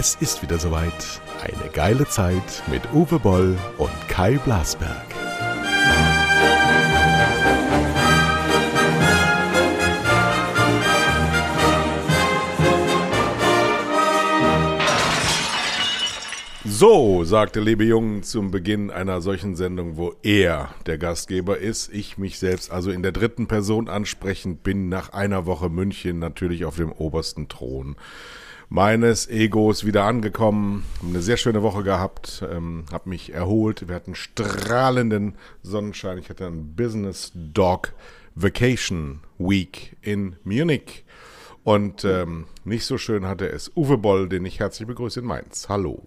Es ist wieder soweit. Eine geile Zeit mit Uwe Boll und Kai Blasberg. So, sagte Liebe Jungen zum Beginn einer solchen Sendung, wo er der Gastgeber ist, ich mich selbst also in der dritten Person ansprechend bin, nach einer Woche München natürlich auf dem obersten Thron meines Egos wieder angekommen, eine sehr schöne Woche gehabt, ähm, habe mich erholt, wir hatten strahlenden Sonnenschein, ich hatte ein Business Dog Vacation Week in Munich und ähm, nicht so schön hatte es Uwe Boll, den ich herzlich begrüße in Mainz. Hallo.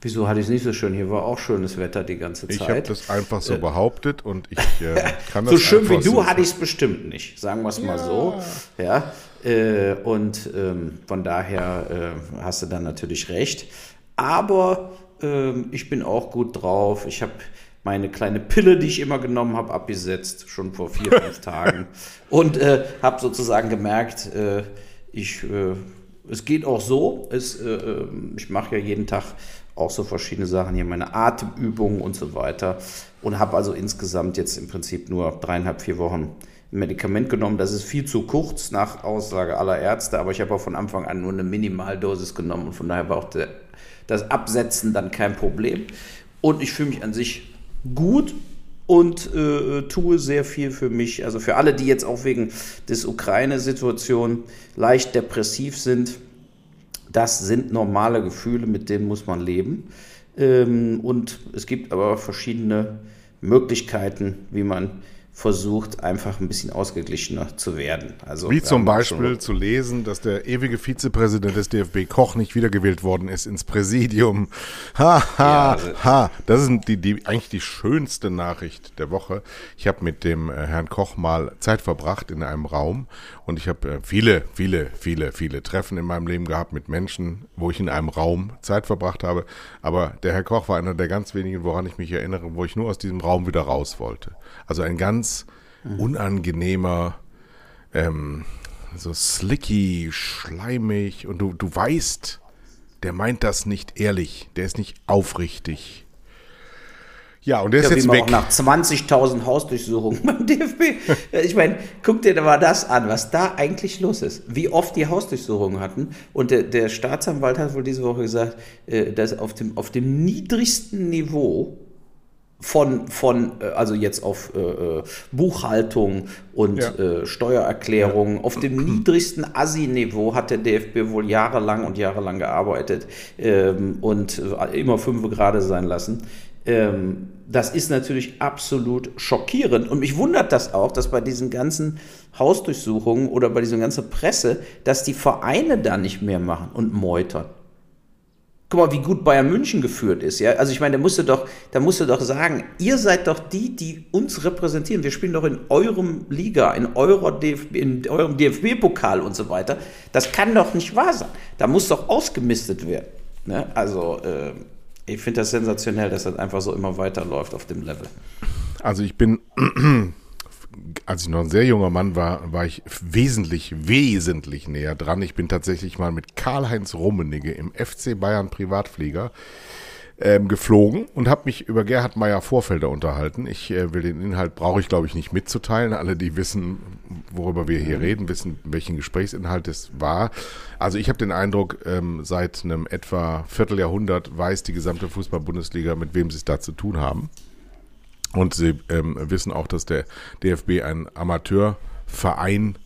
Wieso hatte ich es nicht so schön? Hier war auch schönes Wetter die ganze Zeit. Ich habe das einfach so äh, behauptet und ich äh, kann das So schön wie du so hatte ich es bestimmt nicht, sagen wir es mal ja. so. Ja, äh, und ähm, von daher äh, hast du dann natürlich recht. Aber ähm, ich bin auch gut drauf. Ich habe meine kleine Pille, die ich immer genommen habe, abgesetzt, schon vor vier, fünf Tagen. Und äh, habe sozusagen gemerkt, äh, ich, es geht auch so. Es, ich mache ja jeden Tag auch so verschiedene Sachen hier, meine Atemübungen und so weiter. Und habe also insgesamt jetzt im Prinzip nur dreieinhalb, vier Wochen Medikament genommen. Das ist viel zu kurz nach Aussage aller Ärzte, aber ich habe auch von Anfang an nur eine Minimaldosis genommen und von daher war auch der, das Absetzen dann kein Problem. Und ich fühle mich an sich gut und äh, tue sehr viel für mich. Also für alle, die jetzt auch wegen des Ukraine-Situation leicht depressiv sind, das sind normale Gefühle, mit denen muss man leben. Ähm, und es gibt aber verschiedene Möglichkeiten, wie man versucht, einfach ein bisschen ausgeglichener zu werden. Also, Wie zum Beispiel zu lesen, dass der ewige Vizepräsident des DFB Koch nicht wiedergewählt worden ist ins Präsidium. Ha, ha, ja, also ha. Das ist die, die, eigentlich die schönste Nachricht der Woche. Ich habe mit dem äh, Herrn Koch mal Zeit verbracht in einem Raum und ich habe äh, viele, viele, viele, viele Treffen in meinem Leben gehabt mit Menschen, wo ich in einem Raum Zeit verbracht habe. Aber der Herr Koch war einer der ganz wenigen, woran ich mich erinnere, wo ich nur aus diesem Raum wieder raus wollte. Also ein ganz unangenehmer, ähm, so slicky, schleimig und du, du weißt, der meint das nicht ehrlich, der ist nicht aufrichtig. Ja, und der ist ja, jetzt weg. Auch nach 20.000 Hausdurchsuchungen beim DFB. Ich meine, guck dir mal das an, was da eigentlich los ist. Wie oft die Hausdurchsuchungen hatten. Und der, der Staatsanwalt hat wohl diese Woche gesagt, äh, dass auf dem, auf dem niedrigsten Niveau von, von äh, also jetzt auf äh, äh, Buchhaltung und ja. äh, Steuererklärung, ja. auf dem niedrigsten Assi-Niveau hat der DFB wohl jahrelang und jahrelang gearbeitet ähm, und äh, immer fünf gerade sein lassen. Ähm, das ist natürlich absolut schockierend und mich wundert das auch, dass bei diesen ganzen Hausdurchsuchungen oder bei dieser ganzen Presse, dass die Vereine da nicht mehr machen und meutern. Guck mal, wie gut Bayern München geführt ist, ja. Also ich meine, da musst du doch, da musst du doch sagen, ihr seid doch die, die uns repräsentieren. Wir spielen doch in eurem Liga, in, eurer DFB, in eurem DFB-Pokal und so weiter. Das kann doch nicht wahr sein. Da muss doch ausgemistet werden. Ne? Also äh, ich finde das sensationell, dass das einfach so immer weiterläuft auf dem Level. Also ich bin als ich noch ein sehr junger Mann war, war ich wesentlich, wesentlich näher dran. Ich bin tatsächlich mal mit Karl-Heinz Rummenigge im FC Bayern Privatflieger ähm, geflogen und habe mich über Gerhard Meyer Vorfelder unterhalten. Ich äh, will den Inhalt, brauche ich glaube ich nicht mitzuteilen. Alle, die wissen, worüber wir hier mhm. reden, wissen, welchen Gesprächsinhalt es war. Also ich habe den Eindruck, ähm, seit einem etwa Vierteljahrhundert weiß die gesamte Fußball-Bundesliga, mit wem sie es da zu tun haben. Und sie ähm, wissen auch, dass der DFB ein Amateurverein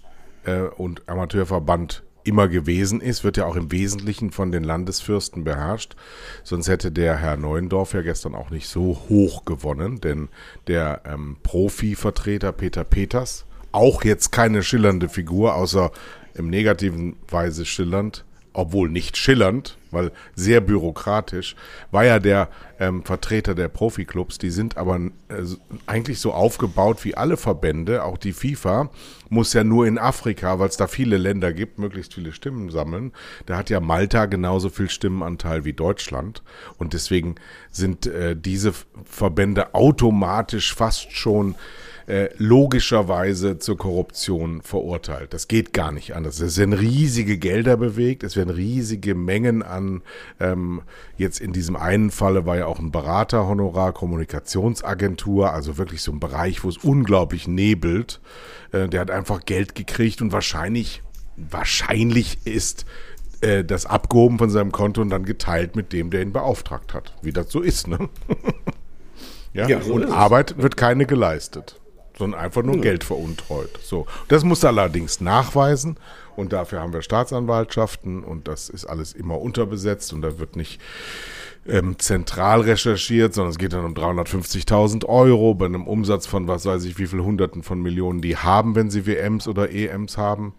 äh, und Amateurverband immer gewesen ist, wird ja auch im Wesentlichen von den Landesfürsten beherrscht. Sonst hätte der Herr Neuendorf ja gestern auch nicht so hoch gewonnen, denn der ähm, Profi-Vertreter Peter Peters, auch jetzt keine schillernde Figur, außer im negativen Weise schillernd, obwohl nicht schillernd, weil sehr bürokratisch, war ja der ähm, Vertreter der Profiklubs. Die sind aber äh, eigentlich so aufgebaut wie alle Verbände, auch die FIFA muss ja nur in Afrika, weil es da viele Länder gibt, möglichst viele Stimmen sammeln. Da hat ja Malta genauso viel Stimmenanteil wie Deutschland und deswegen sind äh, diese Verbände automatisch fast schon äh, logischerweise zur Korruption verurteilt. Das geht gar nicht anders. Es werden riesige Gelder bewegt, es werden riesige Mengen an, ähm, jetzt in diesem einen Falle war ja auch ein Beraterhonorar, Kommunikationsagentur, also wirklich so ein Bereich, wo es unglaublich nebelt. Äh, der hat einfach Geld gekriegt und wahrscheinlich, wahrscheinlich ist äh, das abgehoben von seinem Konto und dann geteilt mit dem, der ihn beauftragt hat. Wie das so ist, ne? ja? ja so und Arbeit wird keine geleistet, sondern einfach nur ja. Geld veruntreut. So. Das muss er allerdings nachweisen und dafür haben wir Staatsanwaltschaften und das ist alles immer unterbesetzt und da wird nicht ähm, zentral recherchiert, sondern es geht dann um 350.000 Euro bei einem Umsatz von was weiß ich wie viel Hunderten von Millionen die haben, wenn sie WMs oder EMs haben.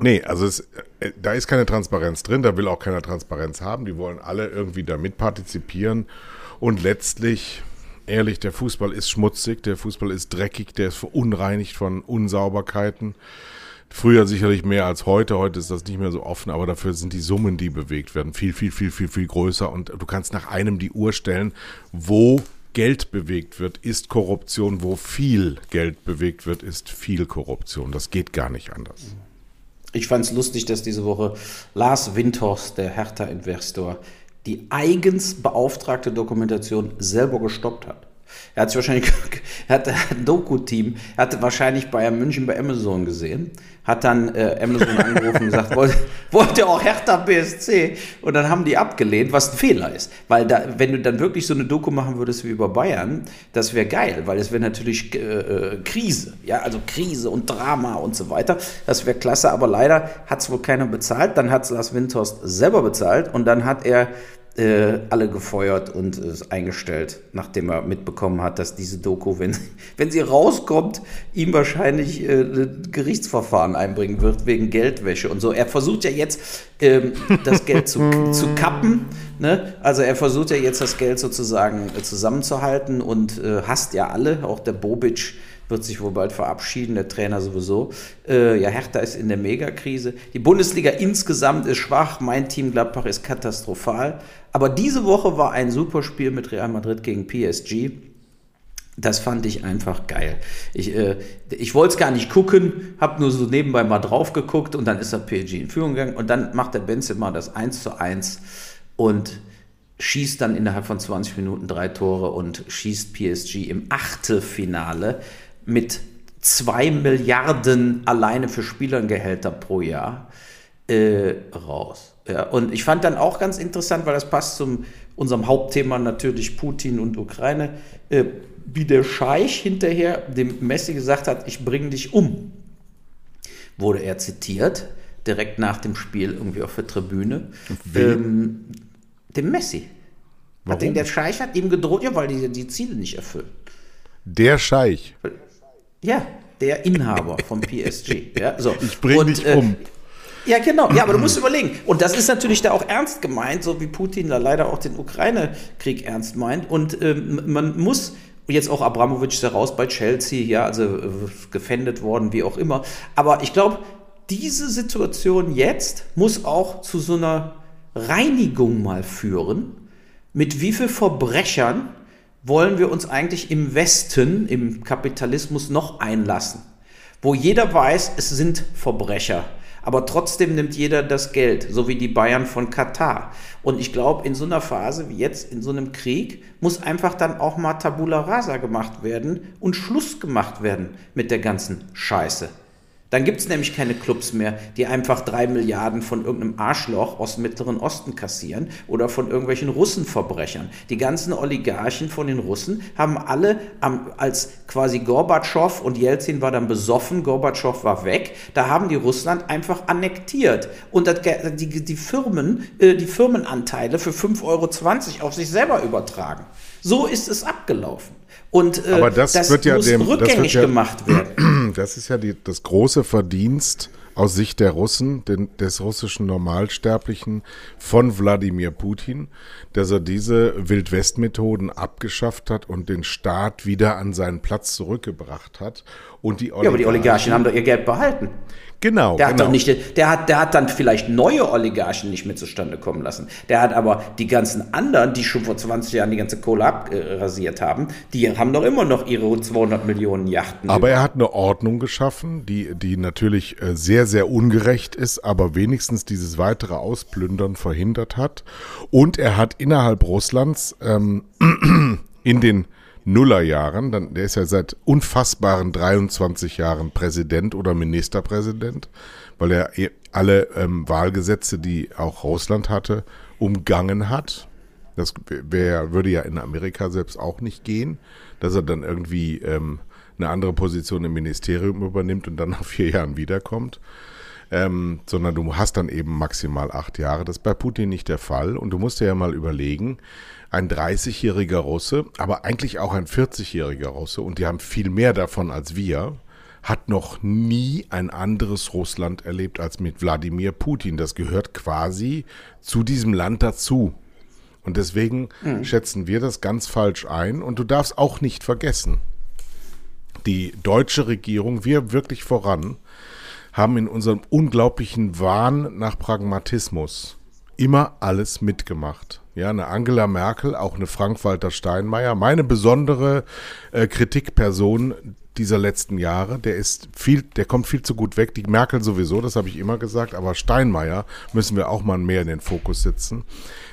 Nee, also es, äh, da ist keine Transparenz drin, da will auch keiner Transparenz haben. Die wollen alle irgendwie da mitpartizipieren. Und letztlich, ehrlich, der Fußball ist schmutzig, der Fußball ist dreckig, der ist verunreinigt von Unsauberkeiten. Früher sicherlich mehr als heute. Heute ist das nicht mehr so offen, aber dafür sind die Summen, die bewegt werden, viel, viel, viel, viel, viel größer. Und du kannst nach einem die Uhr stellen, wo Geld bewegt wird, ist Korruption. Wo viel Geld bewegt wird, ist viel Korruption. Das geht gar nicht anders. Ich fand es lustig, dass diese Woche Lars Windhorst, der Hertha-Investor, die eigens beauftragte Dokumentation selber gestoppt hat. Er hat sich wahrscheinlich, er hatte ein Doku-Team, er hatte wahrscheinlich Bayern München bei Amazon gesehen, hat dann äh, Amazon angerufen und gesagt, wollt, wollt ihr auch Hertha BSC? Und dann haben die abgelehnt, was ein Fehler ist. Weil da, wenn du dann wirklich so eine Doku machen würdest wie über Bayern, das wäre geil, weil es wäre natürlich äh, äh, Krise, ja, also Krise und Drama und so weiter. Das wäre klasse, aber leider hat es wohl keiner bezahlt. Dann hat es Lars Windhorst selber bezahlt und dann hat er äh, alle gefeuert und äh, eingestellt, nachdem er mitbekommen hat, dass diese Doku, wenn, wenn sie rauskommt, ihm wahrscheinlich äh, Gerichtsverfahren einbringen wird wegen Geldwäsche und so. Er versucht ja jetzt, ähm, das Geld zu, zu kappen. Ne? Also er versucht ja jetzt das Geld sozusagen äh, zusammenzuhalten und äh, hasst ja alle, auch der Bobic wird sich wohl bald verabschieden, der Trainer sowieso. Äh, ja, Hertha ist in der Megakrise. Die Bundesliga insgesamt ist schwach. Mein Team Gladbach ist katastrophal. Aber diese Woche war ein super Spiel mit Real Madrid gegen PSG. Das fand ich einfach geil. Ich, äh, ich wollte es gar nicht gucken, habe nur so nebenbei mal drauf geguckt und dann ist der PSG in Führung gegangen und dann macht der Benzema das 1 zu 1 und schießt dann innerhalb von 20 Minuten drei Tore und schießt PSG im Achtelfinale mit zwei Milliarden alleine für Spielergehälter pro Jahr äh, raus. Ja, und ich fand dann auch ganz interessant, weil das passt zum unserem Hauptthema natürlich Putin und Ukraine, äh, wie der Scheich hinterher dem Messi gesagt hat, ich bringe dich um. Wurde er zitiert, direkt nach dem Spiel irgendwie auf der Tribüne. Ähm, dem Messi. Warum? Hat den, der Scheich hat ihm gedroht, ja, weil die die Ziele nicht erfüllen. Der Scheich. Ja, der Inhaber vom PSG. Ja, so. Ich bringe dich äh, um. Ja, genau. Ja, aber du musst überlegen. Und das ist natürlich da auch ernst gemeint, so wie Putin da leider auch den Ukraine-Krieg ernst meint. Und ähm, man muss jetzt auch Abramovic ist ja raus bei Chelsea, ja, also äh, gefändet worden, wie auch immer. Aber ich glaube, diese Situation jetzt muss auch zu so einer Reinigung mal führen, mit wie viel Verbrechern wollen wir uns eigentlich im Westen, im Kapitalismus noch einlassen, wo jeder weiß, es sind Verbrecher. Aber trotzdem nimmt jeder das Geld, so wie die Bayern von Katar. Und ich glaube, in so einer Phase wie jetzt, in so einem Krieg, muss einfach dann auch mal Tabula Rasa gemacht werden und Schluss gemacht werden mit der ganzen Scheiße. Dann gibt es nämlich keine Clubs mehr, die einfach drei Milliarden von irgendeinem Arschloch aus dem Mittleren Osten kassieren oder von irgendwelchen Russenverbrechern. Die ganzen Oligarchen von den Russen haben alle am, als quasi Gorbatschow und Jelzin war dann besoffen, Gorbatschow war weg, da haben die Russland einfach annektiert und das, die, die Firmen, äh, die Firmenanteile für 5,20 Euro auf sich selber übertragen. So ist es abgelaufen. Und äh, das, das, wird ja muss dem, rückgängig ja, gemacht werden. Das ist ja die, das große Verdienst aus Sicht der Russen, den, des russischen Normalsterblichen von Wladimir Putin, dass er diese Wildwest-Methoden abgeschafft hat und den Staat wieder an seinen Platz zurückgebracht hat. Und die ja, aber die Oligarchen haben doch ihr Geld behalten. Genau. Der hat genau. doch nicht, der hat, der hat dann vielleicht neue Oligarchen nicht mehr zustande kommen lassen. Der hat aber die ganzen anderen, die schon vor 20 Jahren die ganze Kohle abrasiert haben, die haben doch immer noch ihre 200 Millionen Yachten. Aber er hat eine Ordnung geschaffen, die, die natürlich äh, sehr, sehr ungerecht ist, aber wenigstens dieses weitere Ausplündern verhindert hat. Und er hat innerhalb Russlands ähm, in den Nullerjahren, dann, der ist ja seit unfassbaren 23 Jahren Präsident oder Ministerpräsident, weil er eh alle ähm, Wahlgesetze, die auch Russland hatte, umgangen hat. Das wär, würde ja in Amerika selbst auch nicht gehen, dass er dann irgendwie ähm, eine andere Position im Ministerium übernimmt und dann nach vier Jahren wiederkommt. Ähm, sondern du hast dann eben maximal acht Jahre. Das ist bei Putin nicht der Fall. Und du musst dir ja mal überlegen, ein 30-jähriger Russe, aber eigentlich auch ein 40-jähriger Russe, und die haben viel mehr davon als wir, hat noch nie ein anderes Russland erlebt als mit Wladimir Putin. Das gehört quasi zu diesem Land dazu. Und deswegen mhm. schätzen wir das ganz falsch ein. Und du darfst auch nicht vergessen, die deutsche Regierung, wir wirklich voran, haben in unserem unglaublichen Wahn nach Pragmatismus immer alles mitgemacht. Ja, eine Angela Merkel, auch eine Frank-Walter Steinmeier. Meine besondere äh, Kritikperson dieser letzten Jahre, der ist viel, der kommt viel zu gut weg. Die Merkel sowieso, das habe ich immer gesagt, aber Steinmeier müssen wir auch mal mehr in den Fokus setzen.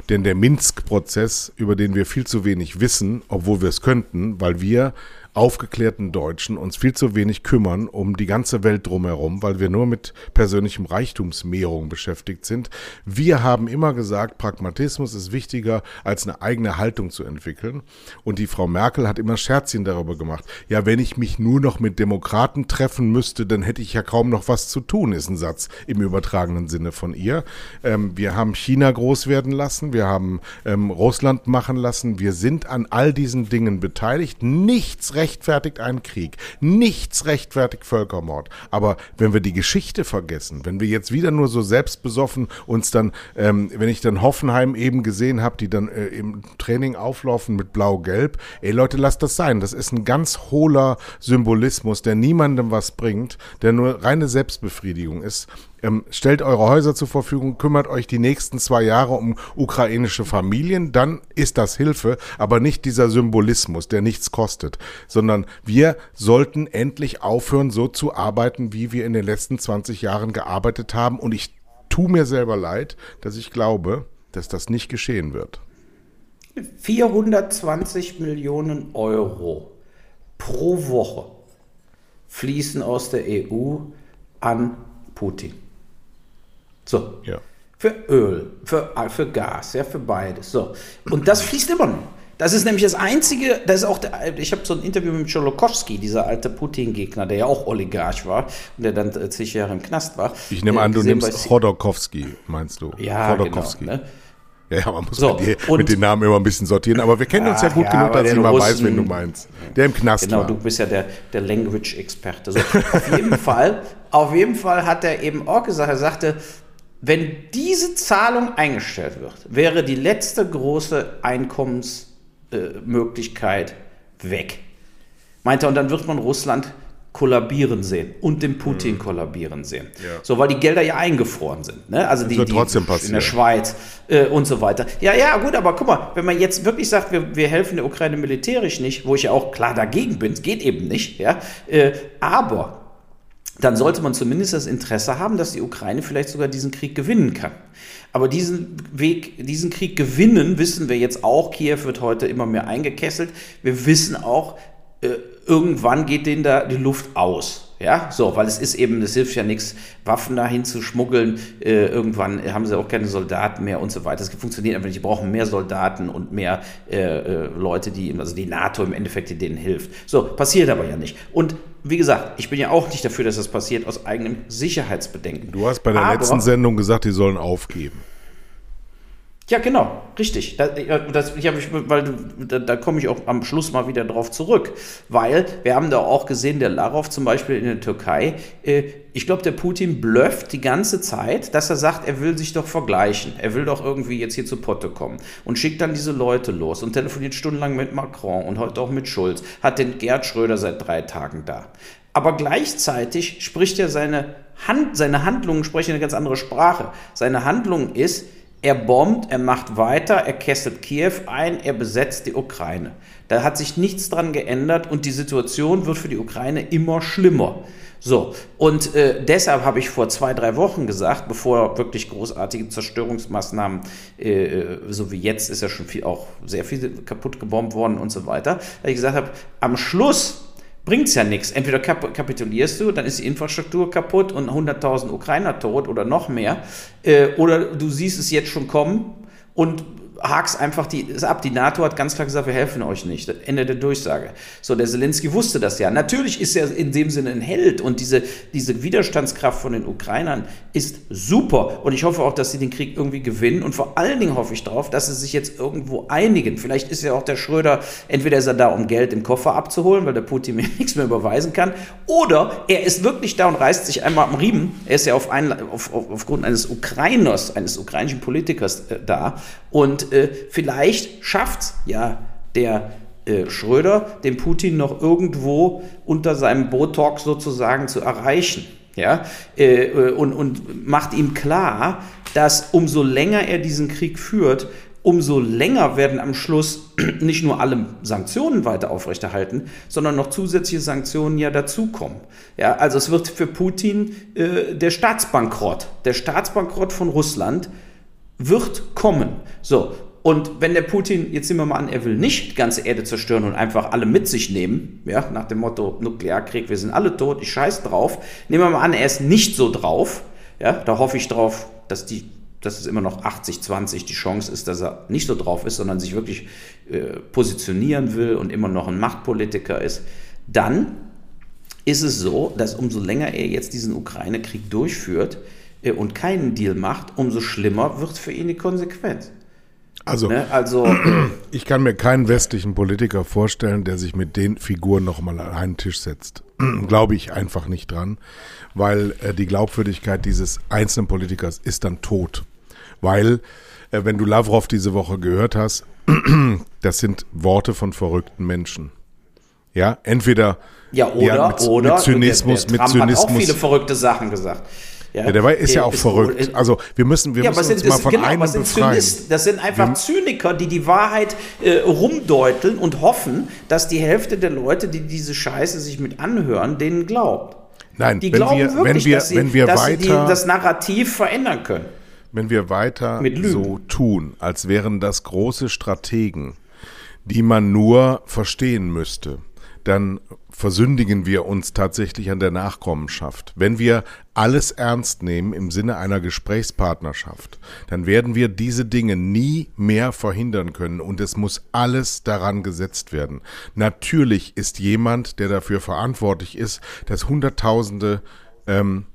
Denn der Minsk-Prozess, über den wir viel zu wenig wissen, obwohl wir es könnten, weil wir aufgeklärten Deutschen uns viel zu wenig kümmern um die ganze Welt drumherum, weil wir nur mit persönlichem Reichtumsmehrung beschäftigt sind. Wir haben immer gesagt, Pragmatismus ist wichtiger, als eine eigene Haltung zu entwickeln. Und die Frau Merkel hat immer Scherzchen darüber gemacht. Ja, wenn ich mich nur noch mit Demokraten treffen müsste, dann hätte ich ja kaum noch was zu tun, ist ein Satz im übertragenen Sinne von ihr. Ähm, wir haben China groß werden lassen, wir haben ähm, Russland machen lassen, wir sind an all diesen Dingen beteiligt. Nichts recht rechtfertigt einen Krieg. Nichts rechtfertigt Völkermord. Aber wenn wir die Geschichte vergessen, wenn wir jetzt wieder nur so selbstbesoffen uns dann, ähm, wenn ich dann Hoffenheim eben gesehen habe, die dann äh, im Training auflaufen mit Blau-Gelb, ey Leute, lasst das sein. Das ist ein ganz hohler Symbolismus, der niemandem was bringt, der nur reine Selbstbefriedigung ist. Ähm, stellt eure Häuser zur Verfügung, kümmert euch die nächsten zwei Jahre um ukrainische Familien, dann ist das Hilfe, aber nicht dieser Symbolismus, der nichts kostet, sondern wir sollten endlich aufhören, so zu arbeiten, wie wir in den letzten 20 Jahren gearbeitet haben. Und ich tue mir selber leid, dass ich glaube, dass das nicht geschehen wird. 420 Millionen Euro pro Woche fließen aus der EU an Putin. So. Ja. Für Öl, für, für Gas, ja, für beides. So. Und das fließt immer noch. Das ist nämlich das Einzige, das ist auch der, ich habe so ein Interview mit Scholokowski, dieser alte Putin-Gegner, der ja auch Oligarch war und der dann zig Jahre im Knast war. Ich nehme an, du nimmst Chodorkowski, meinst du? Ja, Chodorkowski. Genau, ne? Ja, ja, man muss so, mit, mit, den Namen immer ein bisschen sortieren, aber wir kennen uns ja gut ja, genug, dass ich mal weiß, wen du meinst. Der im Knast genau, war. Genau, du bist ja der, der Language-Experte. So, auf jeden Fall, auf jeden Fall hat er eben auch gesagt, er sagte, wenn diese Zahlung eingestellt wird, wäre die letzte große Einkommensmöglichkeit äh, weg. Meinte er, und dann wird man Russland kollabieren sehen und den Putin mhm. kollabieren sehen. Ja. So, weil die Gelder ja eingefroren sind. Ne? Also die, die in der Schweiz äh, und so weiter. Ja, ja, gut, aber guck mal, wenn man jetzt wirklich sagt, wir, wir helfen der Ukraine militärisch nicht, wo ich ja auch klar dagegen bin, es geht eben nicht, ja, äh, aber dann sollte man zumindest das Interesse haben, dass die Ukraine vielleicht sogar diesen Krieg gewinnen kann. Aber diesen Weg, diesen Krieg gewinnen, wissen wir jetzt auch. Kiew wird heute immer mehr eingekesselt. Wir wissen auch, äh, irgendwann geht denen da die Luft aus. Ja, so, weil es ist eben, das hilft ja nichts, Waffen dahin zu schmuggeln. Äh, irgendwann haben sie auch keine Soldaten mehr und so weiter. Es funktioniert einfach nicht. Die brauchen mehr Soldaten und mehr äh, äh, Leute, die, also die NATO im Endeffekt, die denen hilft. So, passiert aber ja nicht. Und wie gesagt, ich bin ja auch nicht dafür, dass das passiert, aus eigenem Sicherheitsbedenken. Du hast bei der aber, letzten Sendung gesagt, die sollen aufgeben. Ja, genau, richtig. Das, das, ich hab, weil da, da komme ich auch am Schluss mal wieder drauf zurück, weil wir haben da auch gesehen, der Larow zum Beispiel in der Türkei, äh, ich glaube, der Putin blufft die ganze Zeit, dass er sagt, er will sich doch vergleichen, er will doch irgendwie jetzt hier zu Potte kommen und schickt dann diese Leute los und telefoniert stundenlang mit Macron und heute auch mit Schulz, hat den Gerd Schröder seit drei Tagen da. Aber gleichzeitig spricht er seine Hand, seine Handlungen sprechen eine ganz andere Sprache. Seine Handlung ist, er bombt, er macht weiter, er kesselt Kiew ein, er besetzt die Ukraine. Da hat sich nichts dran geändert und die Situation wird für die Ukraine immer schlimmer. So, und äh, deshalb habe ich vor zwei, drei Wochen gesagt, bevor wirklich großartige Zerstörungsmaßnahmen, äh, äh so wie jetzt, ist ja schon viel, auch sehr viel kaputt gebombt worden und so weiter, dass ich gesagt habe, am Schluss bringt es ja nichts. Entweder kap kapitulierst du, dann ist die Infrastruktur kaputt und 100.000 Ukrainer tot oder noch mehr. Äh, oder du siehst es jetzt schon kommen und hakst einfach die, ist ab. Die NATO hat ganz klar gesagt, wir helfen euch nicht. Ende der Durchsage. So, der Zelensky wusste das ja. Natürlich ist er in dem Sinne ein Held und diese, diese Widerstandskraft von den Ukrainern ist super. Und ich hoffe auch, dass sie den Krieg irgendwie gewinnen. Und vor allen Dingen hoffe ich darauf, dass sie sich jetzt irgendwo einigen. Vielleicht ist ja auch der Schröder, entweder ist er da, um Geld im Koffer abzuholen, weil der Putin mir nichts mehr überweisen kann, oder er ist wirklich da und reißt sich einmal am Riemen. Er ist ja auf ein, auf, auf, aufgrund eines Ukrainers, eines ukrainischen Politikers äh, da. Und äh, vielleicht schafft ja der äh, Schröder, den Putin noch irgendwo unter seinem Botox sozusagen zu erreichen. Ja, äh, äh, und, und macht ihm klar, dass umso länger er diesen Krieg führt, umso länger werden am Schluss nicht nur alle Sanktionen weiter aufrechterhalten, sondern noch zusätzliche Sanktionen ja dazukommen. Ja, also es wird für Putin äh, der Staatsbankrott, der Staatsbankrott von Russland wird kommen. So, und wenn der Putin, jetzt sehen wir mal an, er will nicht die ganze Erde zerstören und einfach alle mit sich nehmen, ja, nach dem Motto Nuklearkrieg, wir sind alle tot, ich scheiß drauf. Nehmen wir mal an, er ist nicht so drauf. Ja, da hoffe ich drauf, dass die dass es immer noch 80-20 die Chance ist, dass er nicht so drauf ist, sondern sich wirklich äh, positionieren will und immer noch ein Machtpolitiker ist, dann ist es so, dass umso länger er jetzt diesen Ukraine-Krieg durchführt und keinen Deal macht, umso schlimmer wird für ihn die Konsequenz. Also, ne? also ich kann mir keinen westlichen Politiker vorstellen, der sich mit den Figuren nochmal an einen Tisch setzt. Glaube ich einfach nicht dran, weil äh, die Glaubwürdigkeit dieses einzelnen Politikers ist dann tot. Weil, äh, wenn du Lavrov diese Woche gehört hast, das sind Worte von verrückten Menschen. Ja, entweder ja, oder, ja, mit, oder mit Zynismus, der, der mit Zynismus. hat auch viele verrückte Sachen gesagt. Ja, ja der war, ist ja auch ist verrückt. Also wir müssen, wir ja, müssen sind, uns mal von genau, einem befreien. Zynist, das sind einfach wir, Zyniker, die die Wahrheit äh, rumdeuteln und hoffen, dass die Hälfte der Leute, die diese Scheiße sich mit anhören, denen glaubt. Nein, die wenn glauben wir, wirklich, wenn wir, dass sie, wenn wir dass weiter, sie die, das Narrativ verändern können. Wenn wir weiter so tun, als wären das große Strategen, die man nur verstehen müsste, dann versündigen wir uns tatsächlich an der Nachkommenschaft. Wenn wir alles ernst nehmen im Sinne einer Gesprächspartnerschaft, dann werden wir diese Dinge nie mehr verhindern können und es muss alles daran gesetzt werden. Natürlich ist jemand, der dafür verantwortlich ist, dass Hunderttausende ähm,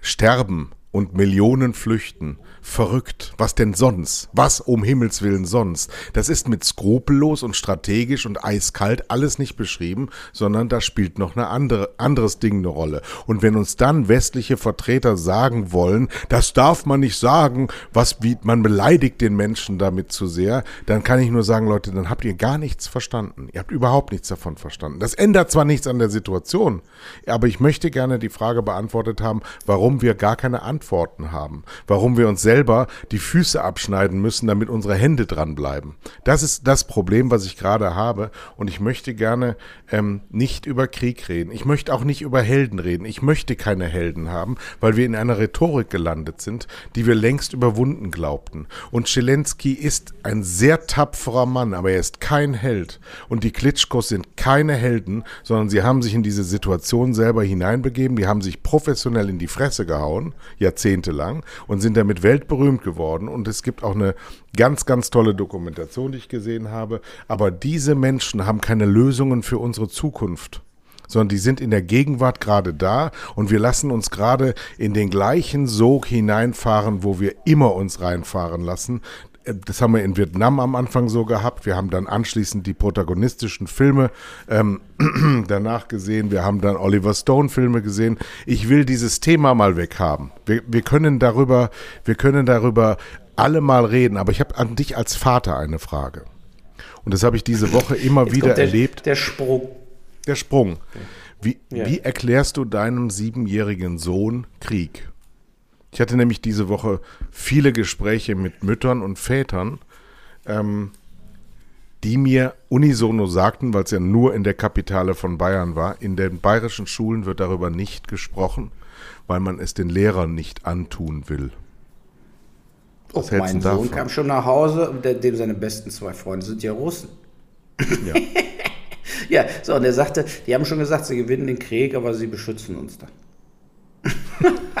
sterben und Millionen flüchten. Verrückt. Was denn sonst? Was um Himmels willen sonst? Das ist mit skrupellos und strategisch und eiskalt alles nicht beschrieben, sondern da spielt noch ein andere, anderes Ding eine Rolle. Und wenn uns dann westliche Vertreter sagen wollen, das darf man nicht sagen, was wie, man beleidigt den Menschen damit zu sehr, dann kann ich nur sagen, Leute, dann habt ihr gar nichts verstanden. Ihr habt überhaupt nichts davon verstanden. Das ändert zwar nichts an der Situation, aber ich möchte gerne die Frage beantwortet haben, warum wir gar keine Antwort Antworten haben, warum wir uns selber die Füße abschneiden müssen, damit unsere Hände dranbleiben. Das ist das Problem, was ich gerade habe und ich möchte gerne ähm, nicht über Krieg reden. Ich möchte auch nicht über Helden reden. Ich möchte keine Helden haben, weil wir in einer Rhetorik gelandet sind, die wir längst überwunden glaubten. Und Zelensky ist ein sehr tapferer Mann, aber er ist kein Held. Und die Klitschkos sind keine Helden, sondern sie haben sich in diese Situation selber hineinbegeben, die haben sich professionell in die Fresse gehauen, ja jahrzehntelang und sind damit weltberühmt geworden. Und es gibt auch eine ganz, ganz tolle Dokumentation, die ich gesehen habe. Aber diese Menschen haben keine Lösungen für unsere Zukunft sondern die sind in der Gegenwart gerade da und wir lassen uns gerade in den gleichen Sog hineinfahren, wo wir immer uns reinfahren lassen, das haben wir in Vietnam am Anfang so gehabt. Wir haben dann anschließend die protagonistischen Filme ähm, danach gesehen. Wir haben dann Oliver Stone Filme gesehen. Ich will dieses Thema mal weghaben. Wir, wir können darüber, wir können darüber alle mal reden. Aber ich habe an dich als Vater eine Frage. Und das habe ich diese Woche immer Jetzt wieder der, erlebt. Der Sprung. Der Sprung. Wie, ja. wie erklärst du deinem siebenjährigen Sohn Krieg? Ich hatte nämlich diese Woche viele Gespräche mit Müttern und Vätern, ähm, die mir unisono sagten, weil es ja nur in der Kapitale von Bayern war, in den bayerischen Schulen wird darüber nicht gesprochen, weil man es den Lehrern nicht antun will. Was oh, mein Sohn kam schon nach Hause, dem seine besten zwei Freunde sind ja Russen. Ja. ja, so, und er sagte, die haben schon gesagt, sie gewinnen den Krieg, aber sie beschützen uns dann.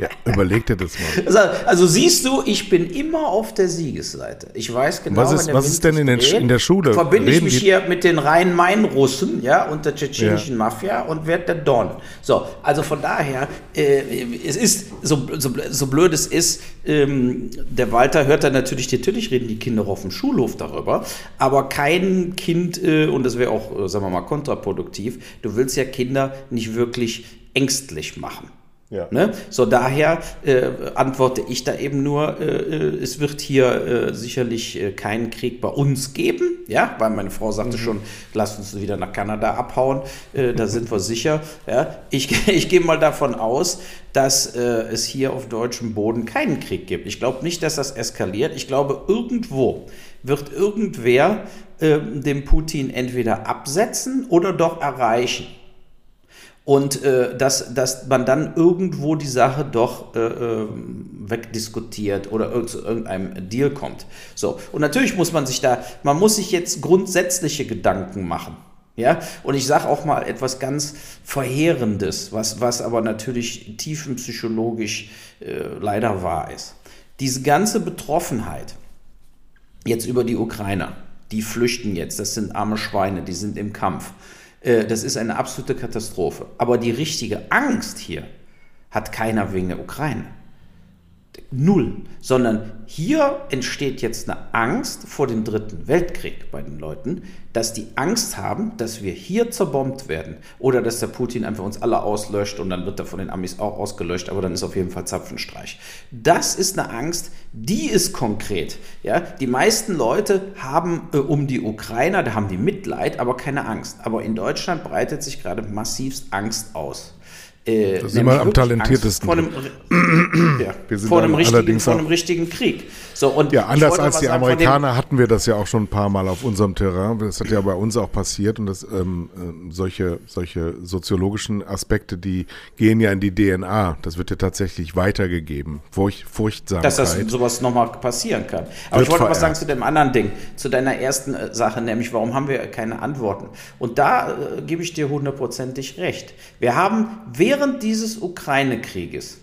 Ja, überleg dir das mal. Also, also, siehst du, ich bin immer auf der Siegesseite. Ich weiß genau, was ist, was ist denn in, den, in, der Schule? Verbinde ich mich hier mit den Rhein-Main-Russen, ja, und der tschetschenischen ja. Mafia und werde der Don. So, also von daher, äh, es ist, so, so, so blöd es ist, ähm, der Walter hört dann natürlich, natürlich reden die Kinder auf dem Schulhof darüber, aber kein Kind, äh, und das wäre auch, äh, sagen wir mal, kontraproduktiv, du willst ja Kinder nicht wirklich ängstlich machen. Ja. Ne? So daher äh, antworte ich da eben nur, äh, äh, es wird hier äh, sicherlich äh, keinen Krieg bei uns geben, ja, weil meine Frau sagte mhm. schon, lasst uns wieder nach Kanada abhauen, äh, da mhm. sind wir sicher. Ja. Ich, ich gehe mal davon aus, dass es hier auf deutschem Boden keinen Krieg gibt. Ich glaube nicht, dass das eskaliert. Ich glaube, irgendwo wird irgendwer dem Putin entweder absetzen oder doch erreichen und äh, dass, dass man dann irgendwo die Sache doch äh, äh wegdiskutiert oder zu irgendeinem Deal kommt. So, und natürlich muss man sich da, man muss sich jetzt grundsätzliche Gedanken machen. Ja, und ich sage auch mal etwas ganz Verheerendes, was, was aber natürlich tiefenpsychologisch äh, leider wahr ist. Diese ganze Betroffenheit jetzt über die Ukrainer, die flüchten jetzt, das sind arme Schweine, die sind im Kampf. Äh, das ist eine absolute Katastrophe. Aber die richtige Angst hier hat keiner wegen der Ukraine. Null. Sondern hier entsteht jetzt eine Angst vor dem Dritten Weltkrieg bei den Leuten, dass die Angst haben, dass wir hier zerbombt werden oder dass der Putin einfach uns alle auslöscht und dann wird er von den Amis auch ausgelöscht, aber dann ist auf jeden Fall Zapfenstreich. Das ist eine Angst, die ist konkret. Ja? Die meisten Leute haben äh, um die Ukrainer, da haben die Mitleid, aber keine Angst. Aber in Deutschland breitet sich gerade massivst Angst aus. Äh, das sind wir am talentiertesten. Vor einem, ja, vor, einem richtigen, vor einem richtigen Krieg. So, und ja, anders als die Amerikaner hatten wir das ja auch schon ein paar Mal auf unserem Terrain. Das hat ja bei uns auch passiert und das, ähm, äh, solche, solche soziologischen Aspekte, die gehen ja in die DNA. Das wird ja tatsächlich weitergegeben. Furcht, Furchtsamkeit. Dass das sowas nochmal passieren kann. Aber ich wollte was sagen zu dem anderen Ding, zu deiner ersten äh, Sache, nämlich warum haben wir keine Antworten? Und da äh, gebe ich dir hundertprozentig recht. Wir haben während dieses Ukraine-Krieges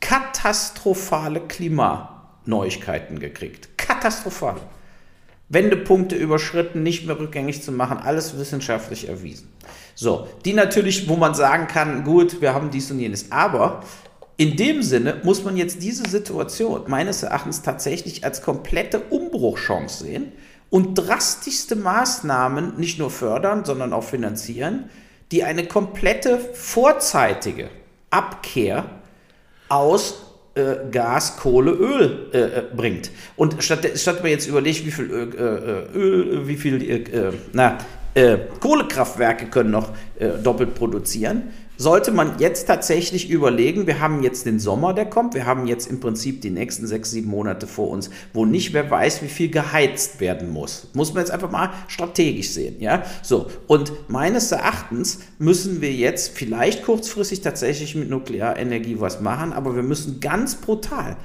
katastrophale Klima Neuigkeiten gekriegt. Katastrophal. Wendepunkte überschritten, nicht mehr rückgängig zu machen, alles wissenschaftlich erwiesen. So, die natürlich, wo man sagen kann, gut, wir haben dies und jenes, aber in dem Sinne muss man jetzt diese Situation meines Erachtens tatsächlich als komplette Umbruchchance sehen und drastischste Maßnahmen nicht nur fördern, sondern auch finanzieren, die eine komplette vorzeitige Abkehr aus äh, Gas, Kohle, Öl äh, äh, bringt. Und statt, statt man jetzt überlegt, wie viel Öl, äh, Öl wie viel äh, na, Kohlekraftwerke können noch doppelt produzieren, sollte man jetzt tatsächlich überlegen, wir haben jetzt den Sommer, der kommt, wir haben jetzt im Prinzip die nächsten sechs, sieben Monate vor uns, wo nicht wer weiß, wie viel geheizt werden muss. Muss man jetzt einfach mal strategisch sehen, ja? So. Und meines Erachtens müssen wir jetzt vielleicht kurzfristig tatsächlich mit Nuklearenergie was machen, aber wir müssen ganz brutal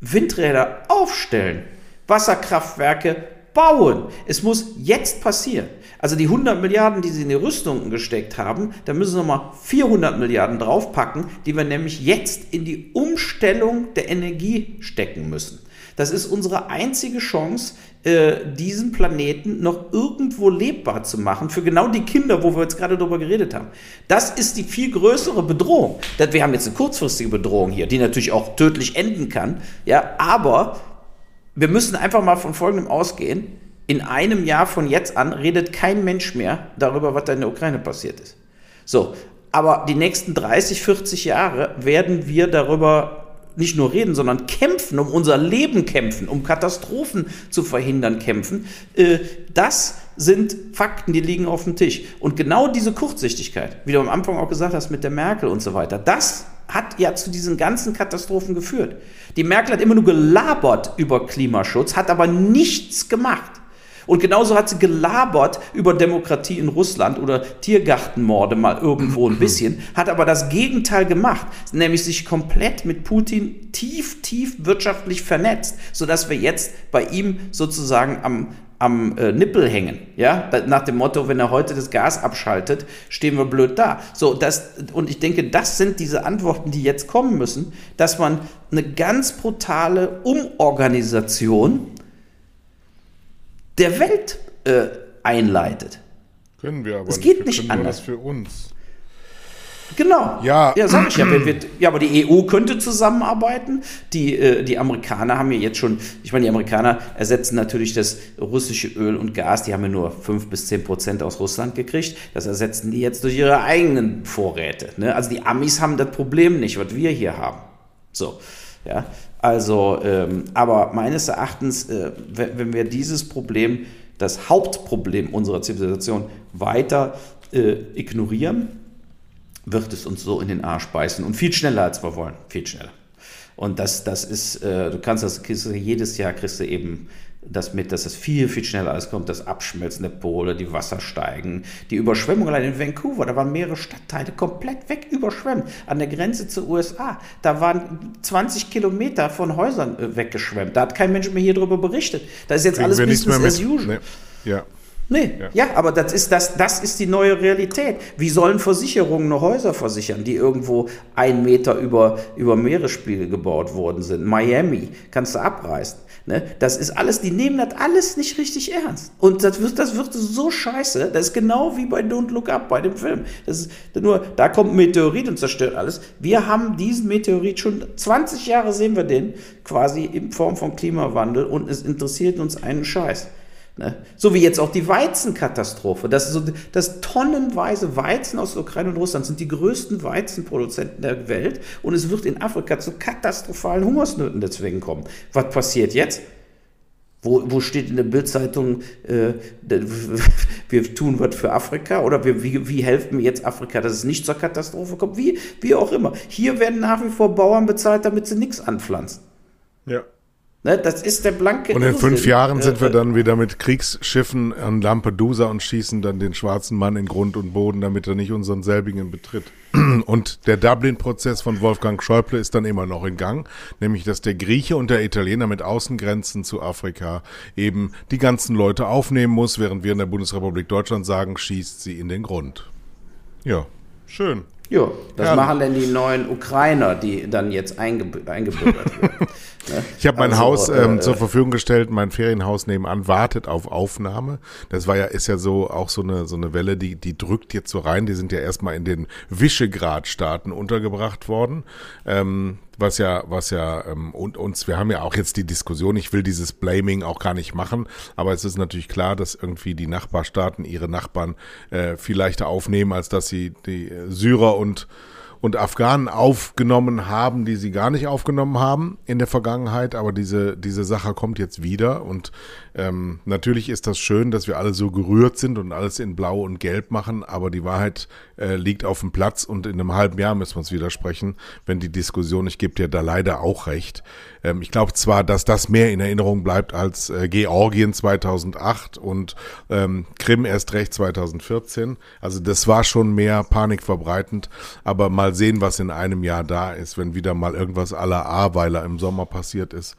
Windräder aufstellen, Wasserkraftwerke bauen. Es muss jetzt passieren. Also die 100 Milliarden, die sie in die Rüstungen gesteckt haben, da müssen sie nochmal 400 Milliarden draufpacken, die wir nämlich jetzt in die Umstellung der Energie stecken müssen. Das ist unsere einzige Chance, äh, diesen Planeten noch irgendwo lebbar zu machen für genau die Kinder, wo wir jetzt gerade darüber geredet haben. Das ist die viel größere Bedrohung. Wir haben jetzt eine kurzfristige Bedrohung hier, die natürlich auch tödlich enden kann, ja, aber wir müssen einfach mal von Folgendem ausgehen. In einem Jahr von jetzt an redet kein Mensch mehr darüber, was da in der Ukraine passiert ist. So, aber die nächsten 30, 40 Jahre werden wir darüber nicht nur reden, sondern kämpfen, um unser Leben kämpfen, um Katastrophen zu verhindern kämpfen. Äh, das sind Fakten, die liegen auf dem Tisch. Und genau diese Kurzsichtigkeit, wie du am Anfang auch gesagt hast mit der Merkel und so weiter, das hat ja zu diesen ganzen Katastrophen geführt. Die Merkel hat immer nur gelabert über Klimaschutz, hat aber nichts gemacht. Und genauso hat sie gelabert über Demokratie in Russland oder Tiergartenmorde mal irgendwo ein bisschen, hat aber das Gegenteil gemacht, nämlich sich komplett mit Putin tief, tief wirtschaftlich vernetzt, sodass wir jetzt bei ihm sozusagen am, am äh, Nippel hängen, ja, nach dem Motto, wenn er heute das Gas abschaltet, stehen wir blöd da. So, das, und ich denke, das sind diese Antworten, die jetzt kommen müssen, dass man eine ganz brutale Umorganisation der Welt äh, einleitet. Können wir aber es geht nicht, nicht anders. für uns. Genau. Ja, ja sag ich ja. Wir, wir, ja, aber die EU könnte zusammenarbeiten. Die, äh, die Amerikaner haben ja jetzt schon, ich meine, die Amerikaner ersetzen natürlich das russische Öl und Gas. Die haben ja nur 5 bis 10 Prozent aus Russland gekriegt. Das ersetzen die jetzt durch ihre eigenen Vorräte. Ne? Also die Amis haben das Problem nicht, was wir hier haben. So. Ja, also, ähm, aber meines Erachtens, äh, wenn wir dieses Problem, das Hauptproblem unserer Zivilisation, weiter äh, ignorieren, wird es uns so in den Arsch beißen und viel schneller als wir wollen, viel schneller. Und das, das ist, äh, du kannst das, jedes Jahr kriegst du eben das mit, dass es viel, viel schneller alles kommt, das Abschmelzen der Pole, die Wasser steigen, die Überschwemmung allein in Vancouver, da waren mehrere Stadtteile komplett weg überschwemmt, an der Grenze zur USA, da waren 20 Kilometer von Häusern äh, weggeschwemmt, da hat kein Mensch mehr hier drüber berichtet, da ist jetzt Kriegen alles Business as usual. Nee. Ja. Nee, ja. ja, aber das ist, das, das ist die neue Realität. Wie sollen Versicherungen noch Häuser versichern, die irgendwo ein Meter über, über Meeresspiegel gebaut worden sind? Miami, kannst du abreißen. Ne? Das ist alles, die nehmen das alles nicht richtig ernst. Und das wird, das wird so scheiße. Das ist genau wie bei Don't Look Up, bei dem Film. Das ist nur, da kommt ein Meteorit und zerstört alles. Wir haben diesen Meteorit schon 20 Jahre sehen wir den quasi in Form von Klimawandel und es interessiert uns einen Scheiß. Ne? So wie jetzt auch die Weizenkatastrophe. Das, so, das tonnenweise Weizen aus der Ukraine und Russland sind die größten Weizenproduzenten der Welt und es wird in Afrika zu katastrophalen Hungersnöten deswegen kommen. Was passiert jetzt? Wo, wo steht in der Bildzeitung, äh, wir tun was für Afrika oder wir, wie, wie helfen wir jetzt Afrika, dass es nicht zur Katastrophe kommt? Wie, wie auch immer. Hier werden nach wie vor Bauern bezahlt, damit sie nichts anpflanzen. Ja. Ne, das ist der blanke Und in Irrsinn. fünf Jahren sind wir dann wieder mit Kriegsschiffen an Lampedusa und schießen dann den schwarzen Mann in Grund und Boden, damit er nicht unseren selbigen betritt. Und der Dublin-Prozess von Wolfgang Schäuble ist dann immer noch in Gang, nämlich dass der Grieche und der Italiener mit Außengrenzen zu Afrika eben die ganzen Leute aufnehmen muss, während wir in der Bundesrepublik Deutschland sagen, schießt sie in den Grund. Ja, schön. Ja, das ja. machen denn die neuen Ukrainer, die dann jetzt einge eingebürgert werden. ne? Ich habe mein also, Haus ähm, äh, zur Verfügung gestellt, mein Ferienhaus nebenan wartet auf Aufnahme. Das war ja, ist ja so auch so eine so eine Welle, die die drückt jetzt so rein. Die sind ja erstmal in den Visegrad-Staaten untergebracht worden. Ähm, was ja, was ja, ähm, und uns, wir haben ja auch jetzt die Diskussion, ich will dieses Blaming auch gar nicht machen, aber es ist natürlich klar, dass irgendwie die Nachbarstaaten ihre Nachbarn äh, viel leichter aufnehmen, als dass sie die Syrer und und Afghanen aufgenommen haben, die sie gar nicht aufgenommen haben in der Vergangenheit. Aber diese, diese Sache kommt jetzt wieder. Und ähm, natürlich ist das schön, dass wir alle so gerührt sind und alles in Blau und Gelb machen. Aber die Wahrheit äh, liegt auf dem Platz und in einem halben Jahr müssen wir uns widersprechen, wenn die Diskussion, ich gebe dir da leider auch recht. Ähm, ich glaube zwar, dass das mehr in Erinnerung bleibt als äh, Georgien 2008 und ähm, Krim erst recht 2014. Also das war schon mehr panikverbreitend. Aber mal sehen, was in einem Jahr da ist, wenn wieder mal irgendwas aller A-Weiler im Sommer passiert ist.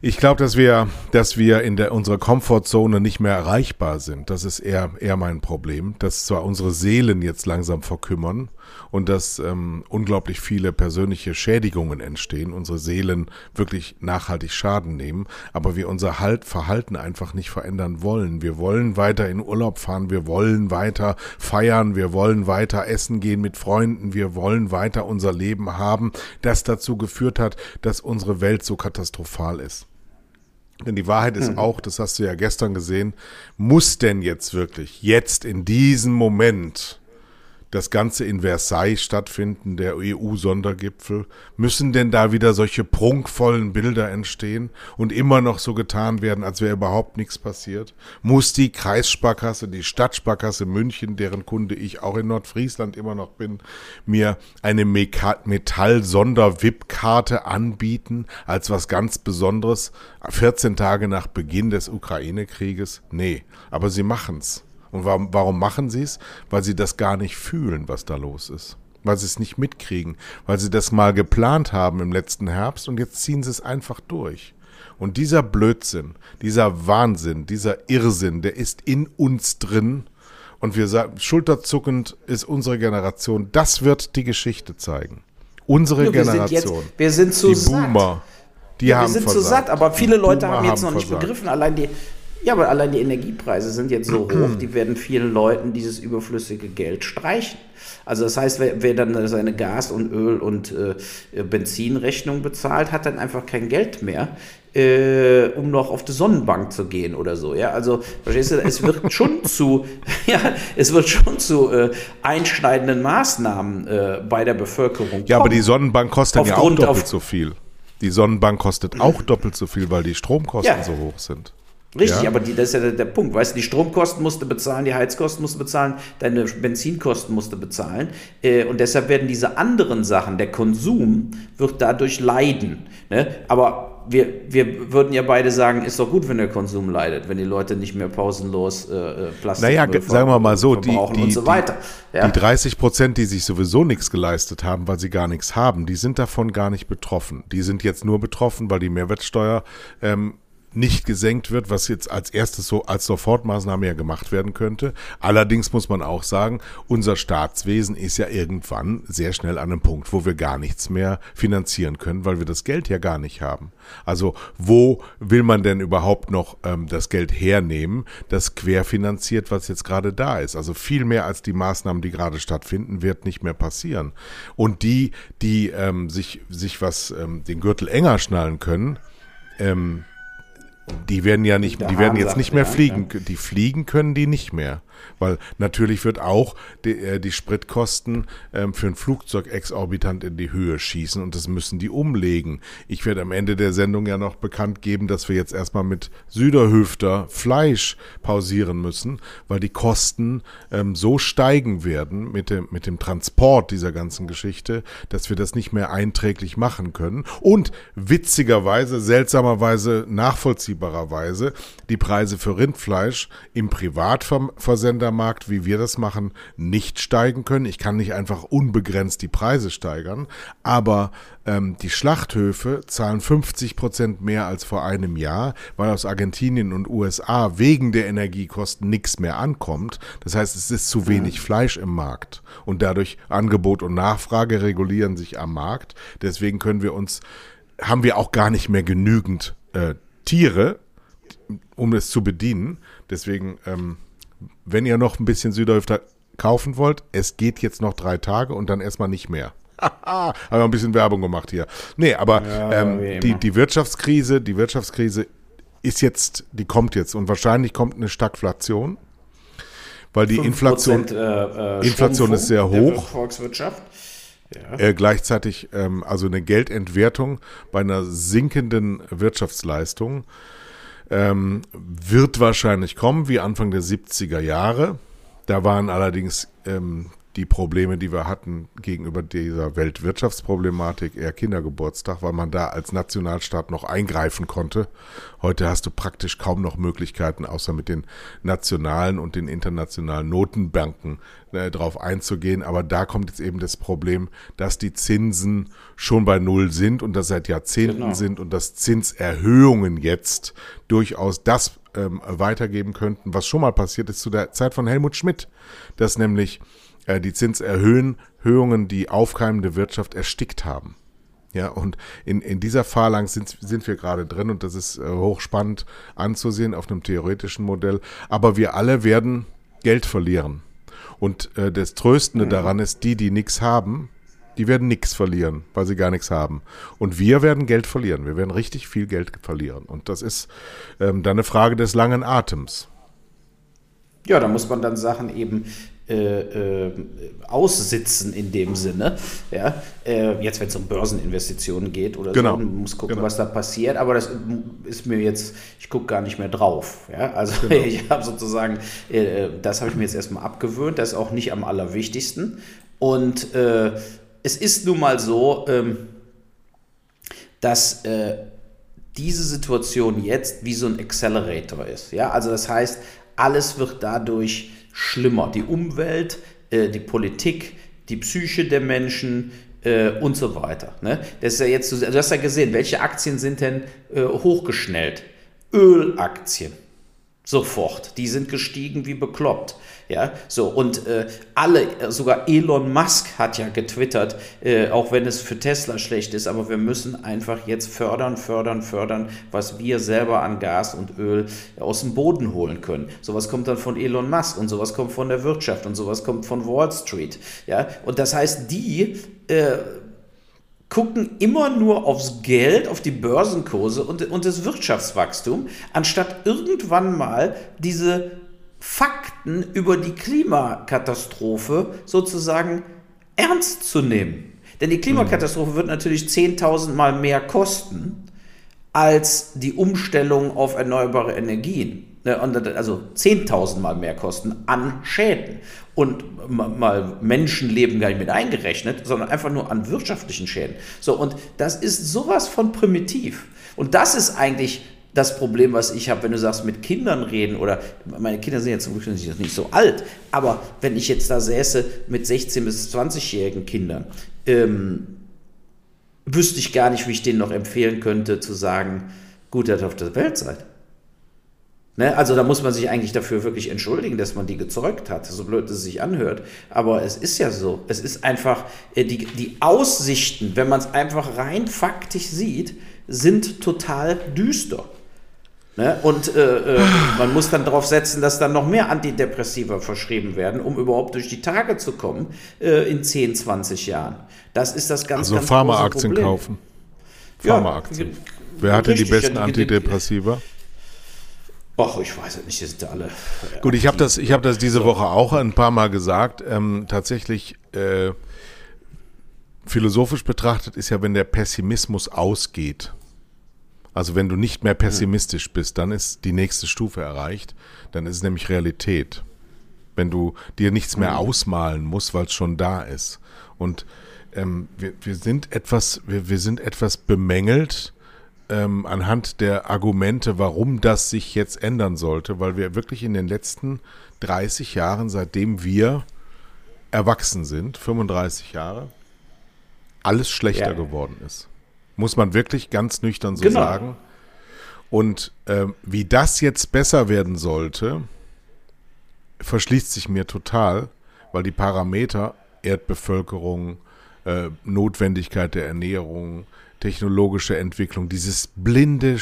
Ich glaube, dass wir, dass wir in der, unserer Komfortzone nicht mehr erreichbar sind. Das ist eher, eher mein Problem, dass zwar unsere Seelen jetzt langsam verkümmern und dass ähm, unglaublich viele persönliche Schädigungen entstehen, unsere Seelen wirklich nachhaltig Schaden nehmen, aber wir unser halt Verhalten einfach nicht verändern wollen. Wir wollen weiter in Urlaub fahren, wir wollen weiter feiern, wir wollen weiter essen gehen mit Freunden, wir wollen weiter unser Leben haben, das dazu geführt hat, dass unsere Welt so katastrophal ist. Denn die Wahrheit ist auch, das hast du ja gestern gesehen, muss denn jetzt wirklich, jetzt in diesem Moment, das Ganze in Versailles stattfinden, der EU-Sondergipfel? Müssen denn da wieder solche prunkvollen Bilder entstehen und immer noch so getan werden, als wäre überhaupt nichts passiert? Muss die Kreissparkasse, die Stadtsparkasse München, deren Kunde ich auch in Nordfriesland immer noch bin, mir eine Metall-Sonder-VIP-Karte anbieten als was ganz Besonderes 14 Tage nach Beginn des Ukraine-Krieges? Nee, aber sie machen's. Und warum, warum machen sie es? Weil sie das gar nicht fühlen, was da los ist. Weil sie es nicht mitkriegen. Weil sie das mal geplant haben im letzten Herbst und jetzt ziehen sie es einfach durch. Und dieser Blödsinn, dieser Wahnsinn, dieser Irrsinn, der ist in uns drin. Und wir sagen, schulterzuckend ist unsere Generation. Das wird die Geschichte zeigen. Unsere wir Generation. Sind jetzt, wir sind zu die satt. Boomer. Die Ja, haben wir sind versagt. zu satt, aber viele Leute haben jetzt noch nicht versagt. begriffen, allein die, ja, aber allein die Energiepreise sind jetzt so hoch, die werden vielen Leuten dieses überflüssige Geld streichen. Also das heißt, wer, wer dann seine Gas- und Öl- und äh, Benzinrechnung bezahlt, hat dann einfach kein Geld mehr, äh, um noch auf die Sonnenbank zu gehen oder so. Ja, also verstehst du, es wird schon zu, ja, es wird schon zu äh, einschneidenden Maßnahmen äh, bei der Bevölkerung. Ja, aber kommen. die Sonnenbank kostet ja auch Aufgrund doppelt so viel. Die Sonnenbank kostet auch doppelt so viel, weil die Stromkosten Ja. so hoch sind. Richtig, Ja. aber die, das ist ja der, der Punkt. Weißt du, die Stromkosten musst du bezahlen, die Heizkosten musst du bezahlen, deine Benzinkosten musst du bezahlen. Äh, und deshalb werden diese anderen Sachen, der Konsum, wird dadurch leiden. Ne? Aber wir, wir würden ja beide sagen, ist doch gut, wenn der Konsum leidet, wenn die Leute nicht mehr pausenlos äh, äh, Plastik Naja, ge- sagen wir mal so, die, die, und so weiter. die, Ja. die 30 Prozent, die sich sowieso nichts geleistet haben, weil sie gar nichts haben, die sind davon gar nicht betroffen. Die sind jetzt nur betroffen, weil die Mehrwertsteuer ähm, nicht gesenkt wird, was jetzt als erstes so als Sofortmaßnahme ja gemacht werden könnte. Allerdings muss man auch sagen, unser Staatswesen ist ja irgendwann sehr schnell an einem Punkt, wo wir gar nichts mehr finanzieren können, weil wir das Geld ja gar nicht haben. Also wo will man denn überhaupt noch ähm, das Geld hernehmen, das querfinanziert, was jetzt gerade da ist? Also viel mehr als die Maßnahmen, die gerade stattfinden, wird nicht mehr passieren. Und die, die ähm, sich, sich was ähm, den Gürtel enger schnallen können, ähm, die werden ja nicht, die werden jetzt nicht mehr fliegen. Die fliegen können die nicht mehr. Weil natürlich wird auch die, äh, die Spritkosten ähm, für ein Flugzeug exorbitant in die Höhe schießen und das müssen die umlegen. Ich werde am Ende der Sendung ja noch bekannt geben, dass wir jetzt erstmal mit Süderhöfter Fleisch pausieren müssen, weil die Kosten ähm, so steigen werden mit dem, mit dem Transport dieser ganzen Geschichte, dass wir das nicht mehr einträglich machen können. Und witzigerweise, seltsamerweise, nachvollziehbarerweise, die Preise für Rindfleisch im Privatversendermarkt, wie wir das machen, nicht steigen können. Ich kann nicht einfach unbegrenzt die Preise steigern, aber ähm, die Schlachthöfe zahlen 50 Prozent mehr als vor einem Jahr, weil aus Argentinien und USA wegen der Energiekosten nichts mehr ankommt. Das heißt, es ist zu wenig Fleisch im Markt und dadurch Angebot und Nachfrage regulieren sich am Markt. Deswegen können wir uns, haben wir auch gar nicht mehr genügend äh, Tiere, um es zu bedienen. Deswegen, ähm, wenn ihr noch ein bisschen Süderhöfter kaufen wollt, es geht jetzt noch drei Tage und dann erstmal nicht mehr. Haben wir ein bisschen Werbung gemacht hier. Nee, aber Ja, ähm, die, die Wirtschaftskrise, die Wirtschaftskrise ist jetzt, die kommt jetzt und wahrscheinlich kommt eine Stagflation, weil die 5% Inflation äh, äh, Inflation ist sehr hoch. Volkswirtschaft. äh, gleichzeitig ähm, also eine Geldentwertung bei einer sinkenden Wirtschaftsleistung ähm, wird wahrscheinlich kommen, wie Anfang der 70er Jahre. Da waren allerdings ähm, die Probleme, die wir hatten gegenüber dieser Weltwirtschaftsproblematik eher Kindergeburtstag, weil man da als Nationalstaat noch eingreifen konnte. Heute hast du praktisch kaum noch Möglichkeiten, außer mit den nationalen und den internationalen Notenbanken äh, drauf einzugehen. Aber da kommt jetzt eben das Problem, dass die Zinsen schon bei Null sind und das seit Jahrzehnten Genau. sind und dass Zinserhöhungen jetzt durchaus das ähm, weitergeben könnten, was schon mal passiert ist zu der Zeit von Helmut Schmidt, dass nämlich äh, die Zinserhöhungen die aufkeimende Wirtschaft erstickt haben. Ja, und in, in dieser Phalanx sind, sind wir gerade drin und das ist äh, hochspannend anzusehen auf einem theoretischen Modell. Aber wir alle werden Geld verlieren. Und äh, das Tröstende daran ist, die, die nichts haben, Die werden nichts verlieren, weil sie gar nichts haben. Und wir werden Geld verlieren. Wir werden richtig viel Geld verlieren. Und das ist ähm, dann eine Frage des langen Atems. Ja, da muss man dann Sachen eben äh, äh, aussitzen in dem Sinne. Ja? Äh, jetzt, wenn es um Börseninvestitionen geht oder genau. so, man muss gucken, genau. was da passiert. Aber das ist mir jetzt, ich gucke gar nicht mehr drauf. Ja? Also genau. ich habe sozusagen, äh, das habe ich mir jetzt erstmal abgewöhnt. Das ist auch nicht am allerwichtigsten. Und es ist nun mal so, ähm, dass diese Situation jetzt wie so ein Accelerator ist. Ja? Also das heißt, alles wird dadurch schlimmer. Die Umwelt, äh, die Politik, die Psyche der Menschen äh, und so weiter. Ne? Das ist ja jetzt, du hast ja gesehen, welche Aktien sind denn äh, hochgeschnellt? Ölaktien. Sofort. Die sind gestiegen wie bekloppt. Ja, so und äh, alle, sogar Elon Musk hat ja getwittert, äh, auch wenn es für Tesla schlecht ist, aber wir müssen einfach jetzt fördern, fördern, fördern, was wir selber an Gas und Öl aus dem Boden holen können. Sowas kommt dann von Elon Musk und sowas kommt von der Wirtschaft und sowas kommt von Wall Street. Ja, und das heißt, die äh, gucken immer nur aufs Geld, auf die Börsenkurse und, und das Wirtschaftswachstum, anstatt irgendwann mal diese Fakten über die Klimakatastrophe sozusagen ernst zu nehmen. Denn die Klimakatastrophe wird natürlich 10.000 Mal mehr kosten als die Umstellung auf erneuerbare Energien. Ne, also 10.000 Mal mehr kosten an Schäden. Und mal Menschenleben gar nicht mit eingerechnet, sondern einfach nur an wirtschaftlichen Schäden. So, und das ist sowas von primitiv. Und das ist eigentlich das Problem, was ich habe, wenn du sagst, mit Kindern reden oder meine Kinder sind jetzt zum Glück nicht so alt, aber wenn ich jetzt da säße mit 16- bis 20-jährigen Kindern, ähm, wüsste ich gar nicht, wie ich denen noch empfehlen könnte, zu sagen, gut, dass ihr auf der Welt seid. Ne? Also da muss man sich eigentlich dafür wirklich entschuldigen, dass man die gezeugt hat, so blöd es sich anhört. Aber es ist ja so. Es ist einfach, äh, die, die Aussichten, wenn man es einfach rein faktisch sieht, sind total düster. Ne? Und äh, äh, man muss dann darauf setzen, dass dann noch mehr Antidepressiva verschrieben werden, um überhaupt durch die Tage zu kommen äh, in 10, 20 Jahren. Das ist das ganz, also ganz Pharmaaktien kaufen. Pharmaaktien. Ja, Wer hatte die besten Antidepressiva? Ach, ich weiß es nicht, die sind alle. Äh, Gut, ich habe das, ich hab das diese Woche auch ein paar Mal gesagt. Ähm, tatsächlich, äh, philosophisch betrachtet, ist ja, wenn der Pessimismus ausgeht, also wenn du nicht mehr pessimistisch bist, dann ist die nächste Stufe erreicht. Dann ist es nämlich Realität. Wenn du dir nichts mehr ausmalen musst, weil es schon da ist. Und ähm, wir, wir sind etwas, wir, wir sind etwas bemängelt ähm, anhand der Argumente, warum das sich jetzt ändern sollte, weil wir wirklich in den letzten 30 Jahren, seitdem wir erwachsen sind, 35 Jahre, alles schlechter ja. geworden ist. Muss man wirklich ganz nüchtern so genau. sagen. Und äh, wie das jetzt besser werden sollte, verschließt sich mir total, weil die Parameter Erdbevölkerung, äh, Notwendigkeit der Ernährung, technologische Entwicklung, dieses blinde,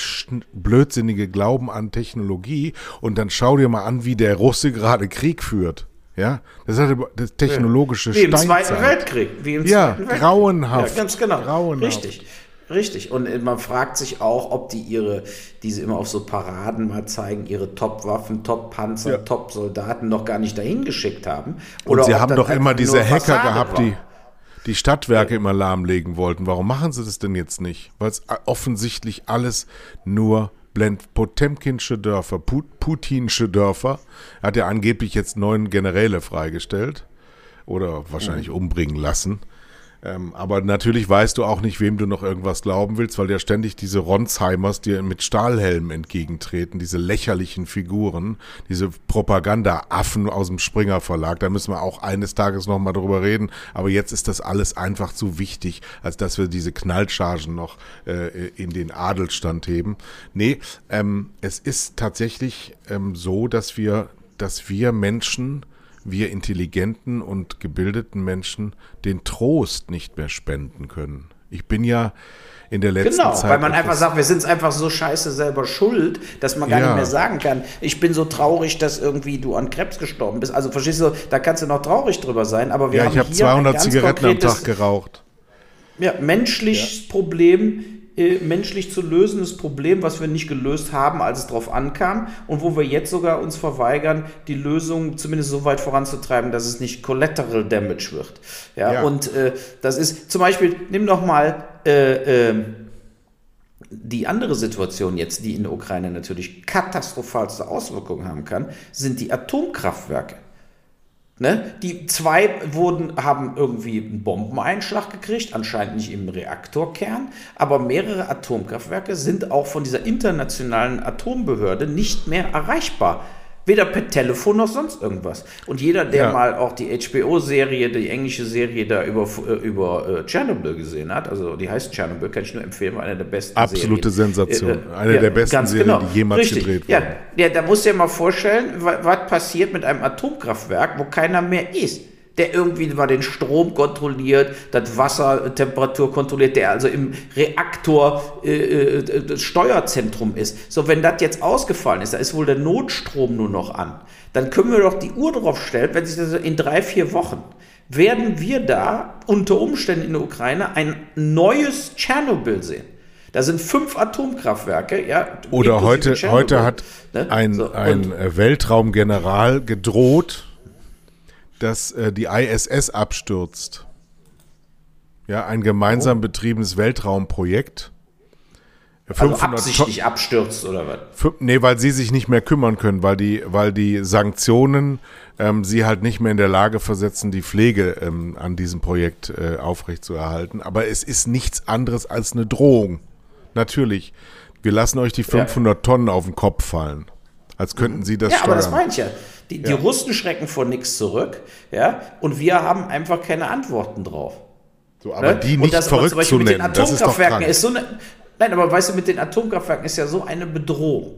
blödsinnige Glauben an Technologie und dann schau dir mal an, wie der Russe gerade Krieg führt. Ja, das ist das technologische Wie im Zweiten Weltkrieg. Wie im ja, Zweiten Weltkrieg. grauenhaft. Ja, ganz genau. Grauenhaft. Richtig. Richtig. Und man fragt sich auch, ob die ihre, die sie immer auf so Paraden mal zeigen, ihre Top-Waffen, Top-Panzer, ja. Top-Soldaten noch gar nicht dahin geschickt haben. Oder Und sie haben doch immer diese Hacker gehabt, die die Stadtwerke immer lahmlegen wollten. Warum machen sie das denn jetzt nicht? Weil es offensichtlich alles nur blend Potemkinsche Dörfer, Put Putinsche Dörfer. Er hat ja angeblich jetzt neun Generäle freigestellt oder wahrscheinlich mhm. umbringen lassen. Ähm, aber natürlich weißt du auch nicht, wem du noch irgendwas glauben willst, weil ja ständig diese Ronsheimers dir mit Stahlhelmen entgegentreten, diese lächerlichen Figuren, diese Propaganda-Affen aus dem Springer Verlag. Da müssen wir auch eines Tages nochmal drüber reden. Aber jetzt ist das alles einfach zu wichtig, als dass wir diese Knallchargen noch äh, in den Adelstand heben. Nee, ähm, es ist tatsächlich ähm, so, dass wir, dass wir Menschen wir intelligenten und gebildeten Menschen den Trost nicht mehr spenden können. Ich bin ja in der letzten genau, Zeit. Genau, weil man einfach sagt, wir sind es einfach so scheiße selber schuld, dass man gar ja. nicht mehr sagen kann, ich bin so traurig, dass irgendwie du an Krebs gestorben bist. Also verstehst du, da kannst du noch traurig drüber sein, aber wir ja, haben ich habe 200 Zigaretten am Tag geraucht. Ja, menschliches ja. Problem, äh, menschlich zu lösendes Problem, was wir nicht gelöst haben, als es darauf ankam und wo wir jetzt sogar uns verweigern, die Lösung zumindest so weit voranzutreiben, dass es nicht Collateral Damage wird. Ja, ja. und äh, das ist zum Beispiel, nimm doch mal äh, äh, die andere Situation jetzt, die in der Ukraine natürlich katastrophalste Auswirkungen haben kann, sind die Atomkraftwerke. Ne? Die zwei wurden, haben irgendwie einen Bombeneinschlag gekriegt, anscheinend nicht im Reaktorkern, aber mehrere Atomkraftwerke sind auch von dieser internationalen Atombehörde nicht mehr erreichbar. Weder per Telefon noch sonst irgendwas. Und jeder, der ja. mal auch die HBO-Serie, die englische Serie da über, äh, über uh, Tschernobyl gesehen hat, also die heißt Tschernobyl, kann ich nur empfehlen, war eine der besten Absolute Serien. Sensation. Äh, eine ja, der besten Serien, genau. die jemals Richtig. gedreht wurden. Ja, ja, da musst du dir mal vorstellen, was passiert mit einem Atomkraftwerk, wo keiner mehr ist der irgendwie mal den Strom kontrolliert, das Wassertemperatur kontrolliert, der also im Reaktor äh, äh, das Steuerzentrum ist. So, wenn das jetzt ausgefallen ist, da ist wohl der Notstrom nur noch an, dann können wir doch die Uhr drauf stellen, wenn sich das in drei, vier Wochen werden wir da unter Umständen in der Ukraine ein neues Tschernobyl sehen. Da sind fünf Atomkraftwerke, ja. Oder heute, heute hat ne? ein, so, ein Weltraumgeneral gedroht, dass äh, die ISS abstürzt. Ja, ein gemeinsam oh. betriebenes Weltraumprojekt. Also absichtlich Ton abstürzt oder was? Nee, weil sie sich nicht mehr kümmern können, weil die, weil die Sanktionen ähm, sie halt nicht mehr in der Lage versetzen, die Pflege ähm, an diesem Projekt äh, aufrechtzuerhalten. Aber es ist nichts anderes als eine Drohung. Natürlich. Wir lassen euch die 500 ja. Tonnen auf den Kopf fallen. Als könnten sie das ja, steuern. Ja, aber das meine ich ja. Die, ja. die Russen schrecken vor nichts zurück, ja, und wir haben einfach keine Antworten drauf. So, aber ne? die nicht das, verrückt zu nennen, mit den Atomkraftwerken ist, ist so eine, Nein, aber weißt du, mit den Atomkraftwerken ist ja so eine Bedrohung.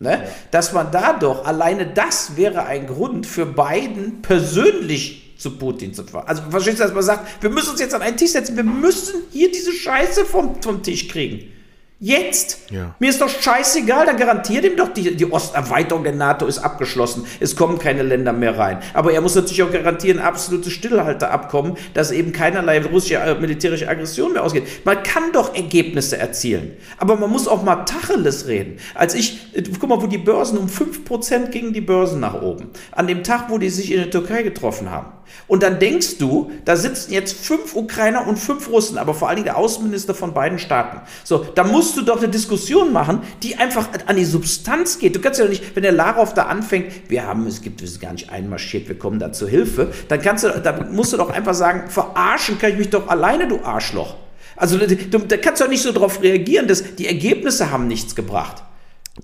Ne? Ja. Dass man da doch, alleine das wäre ein Grund für Biden persönlich zu Putin zu fahren. Also verstehst du, dass man sagt, wir müssen uns jetzt an einen Tisch setzen, wir müssen hier diese Scheiße vom, vom Tisch kriegen. Jetzt! Ja. Mir ist doch scheißegal, dann garantiert ihm doch, die, die Osterweiterung der NATO ist abgeschlossen. Es kommen keine Länder mehr rein. Aber er muss natürlich auch garantieren, absolutes Stillhalteabkommen, dass eben keinerlei russische äh, militärische Aggression mehr ausgeht. Man kann doch Ergebnisse erzielen. Aber man muss auch mal Tacheles reden. Als ich, äh, guck mal, wo die Börsen um 5% gingen die Börsen nach oben. An dem Tag, wo die sich in der Türkei getroffen haben. Und dann denkst du, da sitzen jetzt fünf Ukrainer und fünf Russen, aber vor allen Dingen der Außenminister von beiden Staaten. So, da musst du doch eine Diskussion machen, die einfach an die Substanz geht. Du kannst ja doch nicht, wenn der Larow da anfängt, wir haben, es gibt, wir sind gar nicht einmarschiert, wir kommen da zur Hilfe, dann kannst du, da musst du doch einfach sagen, verarschen kann ich mich doch alleine, du Arschloch. Also da kannst du doch nicht so drauf reagieren, dass die Ergebnisse haben nichts gebracht.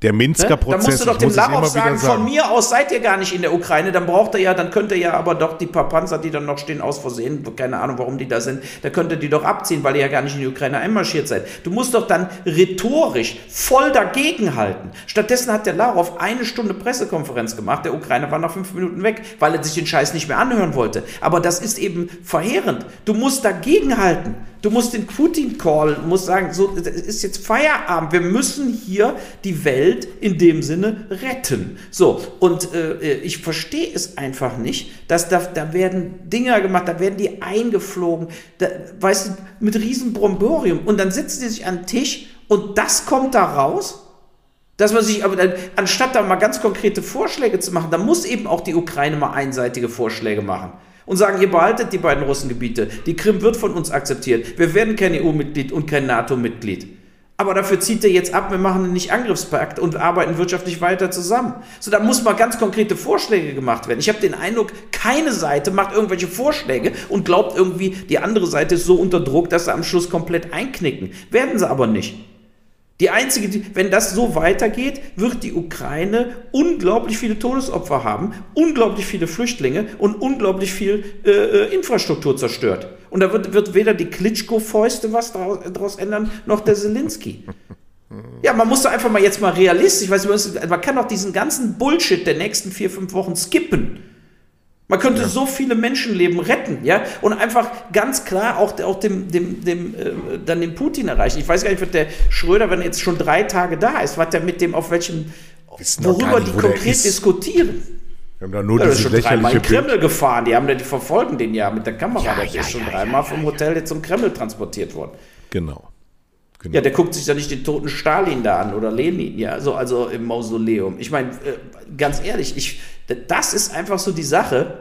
Der Minsker Prozess. Da musst du doch dem Larow sagen, sagen, von mir aus seid ihr gar nicht in der Ukraine, dann braucht er ja, dann könnte er ja aber doch die paar Panzer, die dann noch stehen, aus Versehen, keine Ahnung, warum die da sind, da könnte die doch abziehen, weil ihr ja gar nicht in die Ukraine einmarschiert seid. Du musst doch dann rhetorisch voll dagegen halten. Stattdessen hat der Larow eine Stunde Pressekonferenz gemacht, der Ukraine war nach fünf Minuten weg, weil er sich den Scheiß nicht mehr anhören wollte. Aber das ist eben verheerend. Du musst dagegen halten. Du musst den Putin callen, musst sagen, so, es ist jetzt Feierabend. Wir müssen hier die Welt in dem Sinne retten. So, und äh, ich verstehe es einfach nicht, dass da, da werden Dinger gemacht, da werden die eingeflogen, da, weißt du, mit riesen Bromborium. Und dann sitzen die sich an den Tisch und das kommt da raus. Dass man sich aber dann, anstatt da mal ganz konkrete Vorschläge zu machen, da muss eben auch die Ukraine mal einseitige Vorschläge machen und sagen, ihr behaltet die beiden Russengebiete. Die Krim wird von uns akzeptiert. Wir werden kein EU-Mitglied und kein NATO-Mitglied. Aber dafür zieht er jetzt ab, wir machen einen Nicht-Angriffspakt und arbeiten wirtschaftlich weiter zusammen. So, da muss mal ganz konkrete Vorschläge gemacht werden. Ich habe den Eindruck, keine Seite macht irgendwelche Vorschläge und glaubt irgendwie, die andere Seite ist so unter Druck, dass sie am Schluss komplett einknicken. Werden sie aber nicht. Die einzige, die, wenn das so weitergeht, wird die Ukraine unglaublich viele Todesopfer haben, unglaublich viele Flüchtlinge und unglaublich viel äh, äh Infrastruktur zerstört. Und da wird, wird weder die Klitschko-Fäuste was daraus ändern, noch der Zelensky. Ja, man muss doch einfach mal jetzt mal realistisch, weiß, man kann doch diesen ganzen Bullshit der nächsten vier, fünf Wochen skippen. Man könnte ja. so viele Menschenleben retten, ja, und einfach ganz klar auch, auch dem, dem, dem, äh, dann den Putin erreichen. Ich weiß gar nicht, wird der Schröder, wenn er jetzt schon drei Tage da ist, was der mit dem, auf welchem, worüber nicht, die konkret diskutieren. Wir haben da nur Ja, dieses schon dreimal in. Kreml gefahren. Die haben die verfolgen den ja mit der Kamera. Ja, der ja, ist schon dreimal vom Hotel jetzt zum Kreml transportiert worden. Genau. Genau. Ja, der guckt sich da nicht den toten Stalin da an oder Lenin, ja, so, also im Mausoleum. Ich meine, äh, ganz ehrlich, ich, das ist einfach so die Sache,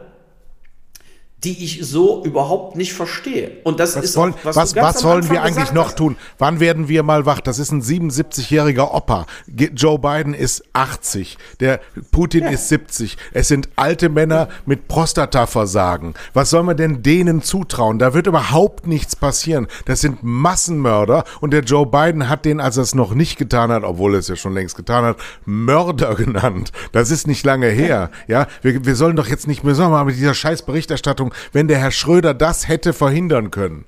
die ich so überhaupt nicht verstehe. Und das Was, ist wollen, auch, was, was, sollen Anfang wir eigentlich noch hast. tun? Wann werden wir mal wach? Das ist ein 77-jähriger Opa. Joe Biden ist 80. Der Putin ist 70. Es sind alte Männer mit Prostataversagen. Was soll man denn denen zutrauen? Da wird überhaupt nichts passieren. Das sind Massenmörder und der Joe Biden hat den, als er es noch nicht getan hat, obwohl er es ja schon längst getan hat, Mörder genannt. Das ist nicht lange her. Ja, wir, wir sollen doch jetzt nicht mehr, wir mal mit dieser scheiß Berichterstattung, wenn der Herr Schröder das hätte verhindern können,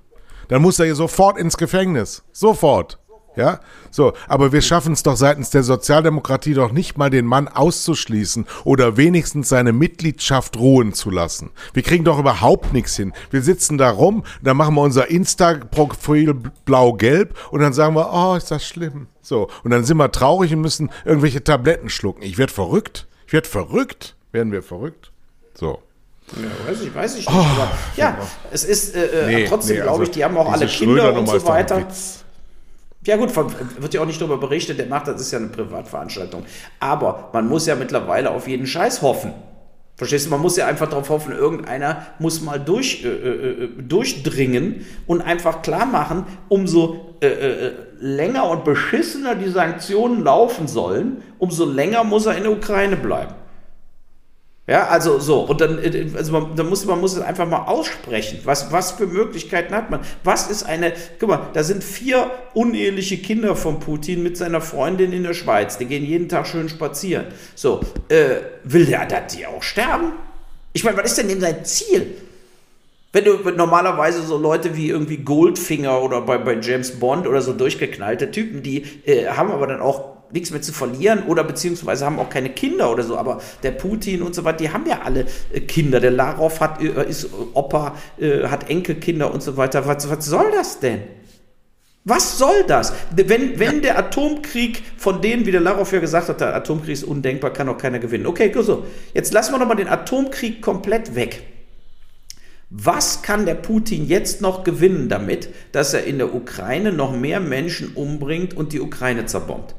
dann muss er ja sofort ins Gefängnis. Sofort. Ja, so, aber wir schaffen es doch seitens der Sozialdemokratie doch nicht mal, den Mann auszuschließen oder wenigstens seine Mitgliedschaft ruhen zu lassen. Wir kriegen doch überhaupt nichts hin. Wir sitzen da rum, dann machen wir unser Insta-Profil blau-gelb und dann sagen wir, oh, ist das schlimm. So, und dann sind wir traurig und müssen irgendwelche Tabletten schlucken. Ich werde verrückt. Ich werde verrückt. Werden wir verrückt? So. Ja, weiß ich, weiß ich nicht. aber ja, es ist äh, äh, trotzdem, nee, glaube also ich, die haben auch alle Kinder und so weiter. Ja gut, von, wird ja auch nicht darüber berichtet, der macht das, ist ja eine Privatveranstaltung. Aber man muss ja mittlerweile auf jeden Scheiß hoffen. Verstehst du, man muss ja einfach darauf hoffen, irgendeiner muss mal durch, äh, äh, durchdringen und einfach klar machen, umso äh, äh, länger und beschissener die Sanktionen laufen sollen, umso länger muss er in der Ukraine bleiben. Ja, also so, und dann, äh, also man, dann muss, man muss es einfach mal aussprechen. Was, was für Möglichkeiten hat man? Was ist eine, guck mal, da sind vier uneheliche Kinder von Putin mit seiner Freundin in der Schweiz. Die gehen jeden Tag schön spazieren. So, äh, will der, dass die auch sterben? Ich meine, was ist denn denn sein Ziel? Wenn du normalerweise so Leute wie irgendwie Goldfinger oder bei, bei James Bond oder so durchgeknallte Typen, die äh, haben aber dann auch nichts mehr zu verlieren oder beziehungsweise haben auch keine Kinder oder so. Aber der Putin und so weiter, die haben ja alle äh, Kinder. Der Larov hat, äh, ist Opa, äh, hat Enkelkinder und so weiter. Was, was soll das denn? Was soll das? Wenn, wenn der Atomkrieg von denen, wie der Larov ja gesagt hat, der Atomkrieg ist undenkbar, kann auch keiner gewinnen. Okay, so. Jetzt lassen wir doch mal den Atomkrieg komplett weg. Was kann der Putin jetzt noch gewinnen damit, dass er in der Ukraine noch mehr Menschen umbringt und die Ukraine zerbombt?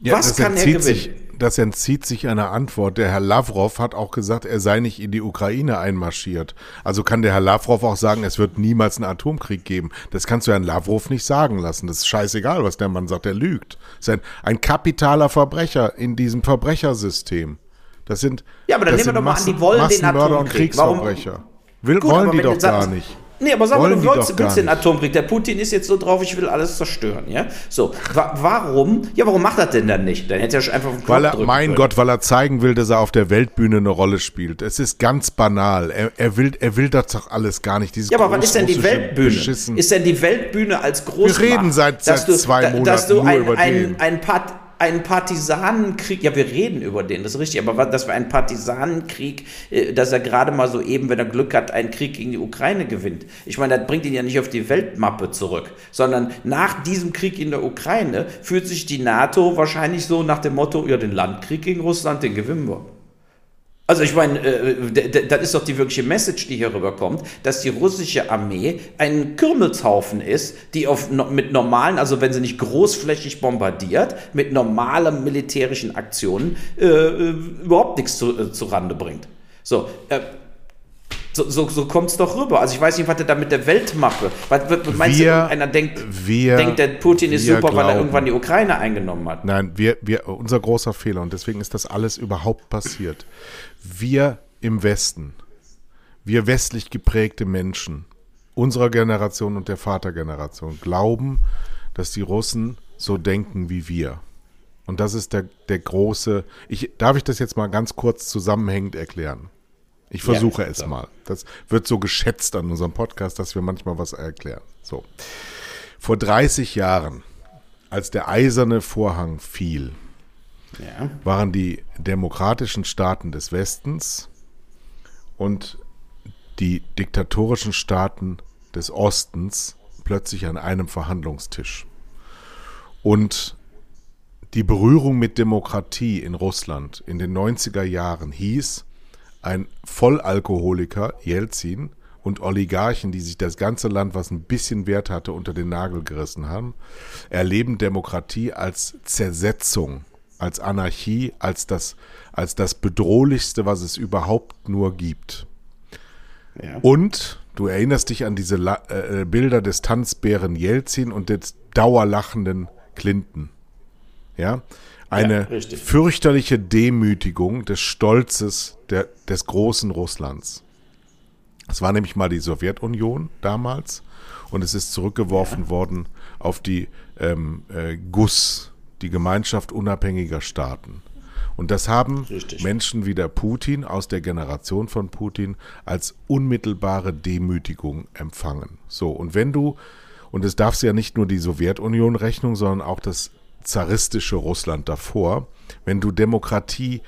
Ja, Was das kann er entzieht gewinnen? sich, das entzieht sich einer Antwort. Der Herr Lavrov hat auch gesagt, er sei nicht in die Ukraine einmarschiert. Also kann der Herr Lavrov auch sagen, es wird niemals einen Atomkrieg geben. Das kannst du Herrn Lavrov nicht sagen lassen. Das ist scheißegal, was der Mann sagt. Er lügt. Das ist ein, ein kapitaler Verbrecher in diesem Verbrechersystem. Das sind Ja, aber dann nehmen wir doch mal an, die wollen den Massenmörder und Atomkrieg. Warum- Kriegsverbrecher. Will, Gut, wollen die doch gar nicht. Nee, aber sag mal, du willst, den. Atomkrieg. Der Putin ist jetzt so drauf, ich will alles zerstören, ja? So, wa warum? Ja, warum macht er denn dann nicht? Dann hätte er schon einfach auf den Weil er, mein können. Gott, weil er zeigen will, dass er auf der Weltbühne eine Rolle spielt. Es ist ganz banal. Er, er will, er will das doch alles gar nicht. Dieses Ja, aber was ist denn die Weltbühne? Beschissen. Ist denn die Weltbühne als Großmacht? Wir reden seit- seit zwei da- Dass du Monaten nur ein, über ein, den. ein Part einen Partisanenkrieg, ja, wir reden über den, das ist richtig, aber dass wir einen Partisanenkrieg, äh, dass er gerade mal so eben, wenn er Glück hat, einen Krieg gegen die Ukraine gewinnt. Ich meine, das bringt ihn ja nicht auf die Weltmappe zurück, sondern nach diesem Krieg in der Ukraine fühlt sich die NATO wahrscheinlich so nach dem Motto, ja, den Landkrieg gegen Russland, den gewinnen wir. Also ich meine, äh, das ist doch die wirkliche Message, die hier rüberkommt, dass die russische Armee ein Kürmelshaufen ist, die auf, mit normalen, also wenn sie nicht großflächig bombardiert, mit normalen militärischen Aktionen äh, äh, überhaupt nichts zu, äh, zu Rande bringt. So, äh, so, so, so kommt es doch rüber. Also ich weiß nicht, was er da mit der Weltmappe, was, was, meinst Wir- du, irgendeiner denkt, wir- denkt, der Putin ist super, weil er glauben- irgendwann die Ukraine eingenommen hat. Nein, wir, wir, unser großer Fehler, und deswegen ist das alles überhaupt passiert. Wir im Westen, wir westlich geprägte Menschen unserer Generation und der Vatergeneration glauben, dass die Russen so denken wie wir. Und das ist der, der große, ich, darf ich das jetzt mal ganz kurz zusammenhängend erklären? Ich versuche Ja, es klar. mal. Das wird so geschätzt an unserem Podcast, dass wir manchmal was erklären. So. Vor 30 Jahren, als der eiserne Vorhang fiel, Ja. waren die demokratischen Staaten des Westens und die diktatorischen Staaten des Ostens plötzlich an einem Verhandlungstisch. Und die Berührung mit Demokratie in Russland in den 90er Jahren hieß, ein Vollalkoholiker, Jelzin, und Oligarchen, die sich das ganze Land, was ein bisschen Wert hatte, unter den Nagel gerissen haben, erleben Demokratie als Zersetzung, als Anarchie, als das, als das Bedrohlichste, was es überhaupt nur gibt. Ja. Und du erinnerst dich an diese La äh, Bilder des Tanzbären Jelzin und des dauerlachenden Clinton. Ja, eine ja, fürchterliche Demütigung des Stolzes der, des großen Russlands. Es war nämlich mal die Sowjetunion damals und es ist zurückgeworfen ja. worden auf die ähm, äh, GUS, die Gemeinschaft unabhängiger Staaten. Und das haben Richtig. Menschen wie der Putin aus der Generation von Putin als unmittelbare Demütigung empfangen. So, und wenn du, und es darf ja nicht nur die Sowjetunion Rechnung, sondern auch das zaristische Russland davor, wenn du Demokratie